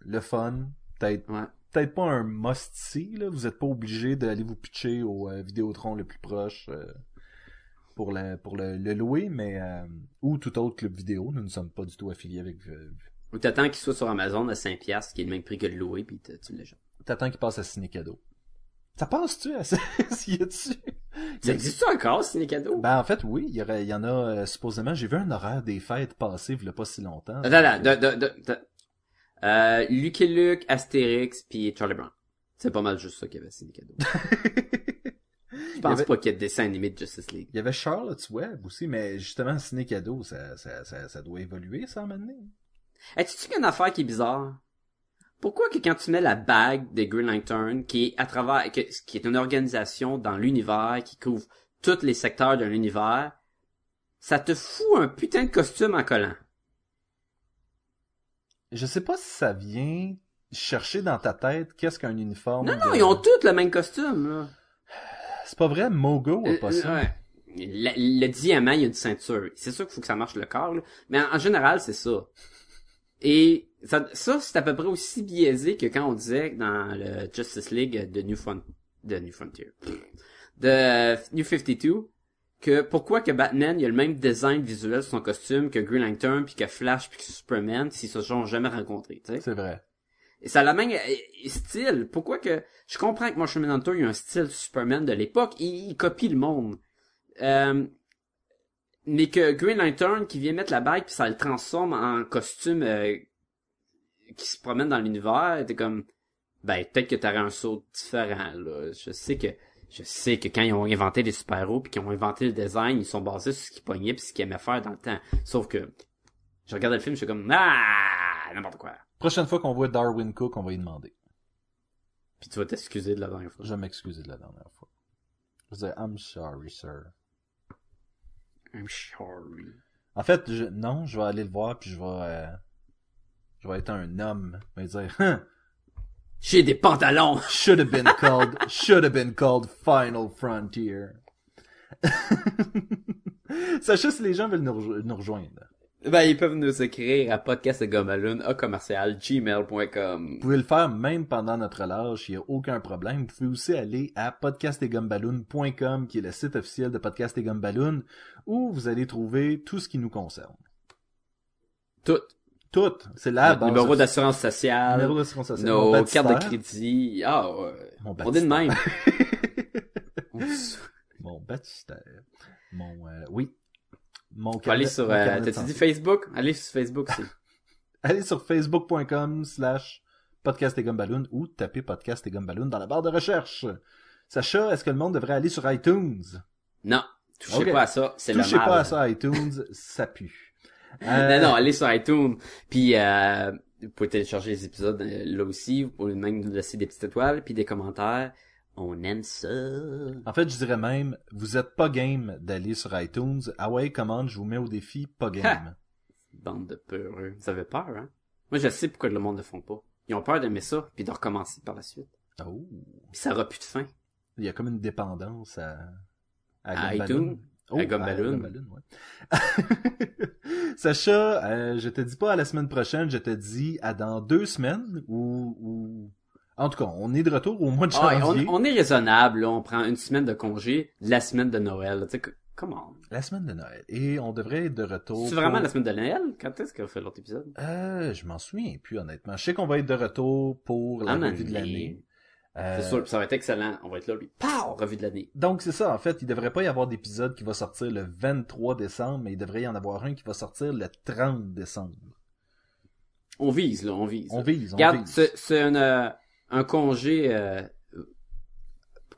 le fun. Peut-être, Ouais. peut-être pas un must-see, là. Vous êtes pas obligé d'aller vous pitcher au euh, Vidéotron le plus proche, euh, pour le, pour le, le louer, mais, euh, ou tout autre club vidéo. Nous ne sommes pas du tout affiliés avec, euh, Ou t'attends qu'il soit sur Amazon à 5$, qui est le même prix que le louer, pis tu le jettes. t'attends qu'il passe à Ciné Cadeau. Ça passe-tu à ça? y a-tu? Ça existe encore, Ciné Cadeau? Ben, en fait, oui, il y, aurait, il y en a, euh, supposément, j'ai vu un horaire des fêtes passer, il y a pas si longtemps. Attends, attends, de, de, de, de- Euh, Lucky Luke, Astérix, puis Charlie Brown. C'est pas mal juste ça qu'il y avait Ciné Cadeau. Je pense avait- pas qu'il y ait de dessin animé de Justice League. Il y avait Charlotte's Web aussi, mais justement, Ciné Cadeau, ça, ça, ça, ça doit évoluer, ça, maintenant. Hey, tu sais qu'il y a une affaire qui est bizarre? Pourquoi que quand tu mets la bague des Green Lantern, qui est à travers, que- qui est une organisation dans l'univers, qui couvre tous les secteurs de l'univers, ça te fout un putain de costume en collant? Je sais pas si ça vient chercher dans ta tête qu'est-ce qu'un uniforme. Non, non, de- ils ont tous le même costume, là. C'est pas vrai, Mogo a Euh, pas ça. ouais. Le, le diamant, il y a une ceinture. C'est sûr qu'il faut que ça marche le corps, là. mais en, en général, c'est ça. Et ça, ça c'est à peu près aussi biaisé que quand on disait dans le Justice League de New, Fron- de New Frontier, de euh, New 52, que pourquoi que Batman il a le même design visuel sur son costume que Green Lantern puis que Flash puis que Superman s'ils se sont jamais rencontrés, tu sais? C'est vrai. Et ça a la même euh, style. Pourquoi que je comprends que Martian Manhunter il a un style Superman de l'époque, il, il copie le monde. Euh, mais que Green Lantern qui vient mettre la bague puis ça le transforme en costume euh, qui se promène dans l'univers, t'es comme ben peut-être que t'aurais un saut différent là. Je sais que je sais que quand ils ont inventé les super-héros puis qu'ils ont inventé le design, ils sont basés sur ce qu'ils pognaient puis ce qu'ils aimaient faire dans le temps. Sauf que je regardais le film, je suis comme ah n'importe quoi. Prochaine fois qu'on voit Darwin Cook, on va y demander. Puis tu vas t'excuser de la dernière fois. Je vais m'excuser de la dernière fois. Je vais dire, I'm sorry, sir. I'm sorry. En fait, je, non, je vais aller le voir puis je vais, euh, je vais être un homme. Je vais dire, Huh, J'ai des pantalons! should have been called, should have been called Final Frontier. Sachez si les gens veulent nous, rejo- nous rejoindre. Ben, ils peuvent nous écrire à podcastgomaloon à commercial gmail.com. Vous pouvez le faire même pendant notre relâche, il n'y a aucun problème. Vous pouvez aussi aller à podcastetgumballoon.com qui est le site officiel de Podcast et Gumballoon où vous allez trouver tout ce qui nous concerne. Tout. Tout. C'est la Notre base. numéro d'assurance sociale. Numéro d'assurance sociale. Nos cartes de crédit. Ah, ouais. Mon On dit de même. Mon baptistère. Mon, euh, oui. Mon carnet- sur, euh, t'as-tu dit Facebook? Allez sur Facebook, c'est. Allez sur facebook.com slash podcast et gumballoon ou tapez podcast et gumballoon dans la barre de recherche. Sacha, est-ce que le monde devrait aller sur iTunes? Non. Touchez pas à ça. C'est le Touchez pas à ça, iTunes, ça pue. Euh, Non, non, allez sur iTunes. Puis, euh, vous pouvez télécharger les épisodes euh, là aussi. Vous pouvez même nous laisser des petites étoiles puis des commentaires. On aime ça. En fait, je dirais même, vous êtes pas game d'aller sur iTunes. Ah ouais, commande, je vous mets au défi, pas game. Bande de peureux. Vous avez peur, hein? Moi, je sais pourquoi le monde ne font pas. Ils ont peur d'aimer ça, puis de recommencer par la suite. Oh. Puis ça aura plus de fin. Il y a comme une dépendance à, À iTunes? À Gumballoon. Gumballoon, ouais. Sacha, euh, je te dis pas à la semaine prochaine, je te dis à dans deux semaines ou, ou... En tout cas, on est de retour au mois de Ah, janvier. on, on est raisonnable, là. On prend une semaine de congé, la semaine de Noël. Tu sais, que- comment? La semaine de Noël. Et on devrait être de retour. C'est vraiment la semaine de Noël? Quand est-ce qu'on fait l'autre épisode? Euh, je m'en souviens plus, honnêtement. Je sais qu'on va être de retour pour la revue de l'année. Euh, C'est sûr, puis ça va être excellent. On va être là, lui. Pow! Revue de l'année. Donc c'est ça, en fait, il devrait pas y avoir d'épisode qui va sortir le 23 décembre, mais il devrait y en avoir un qui va sortir le 30 décembre. On vise, là, on vise. On vise, on Regarde, vise. c'est, un, euh, un congé euh,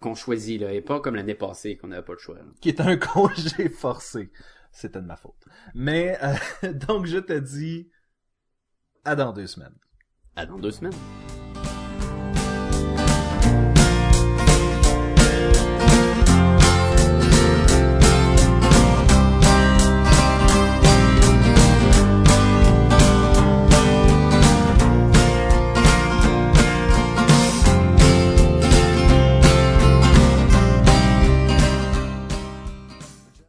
qu'on choisit, là, et pas comme l'année passée qu'on n'avait pas le choix. là. Qui est un congé forcé. C'était de ma faute. Mais, euh, donc je te dis, à dans deux semaines. À dans deux semaines.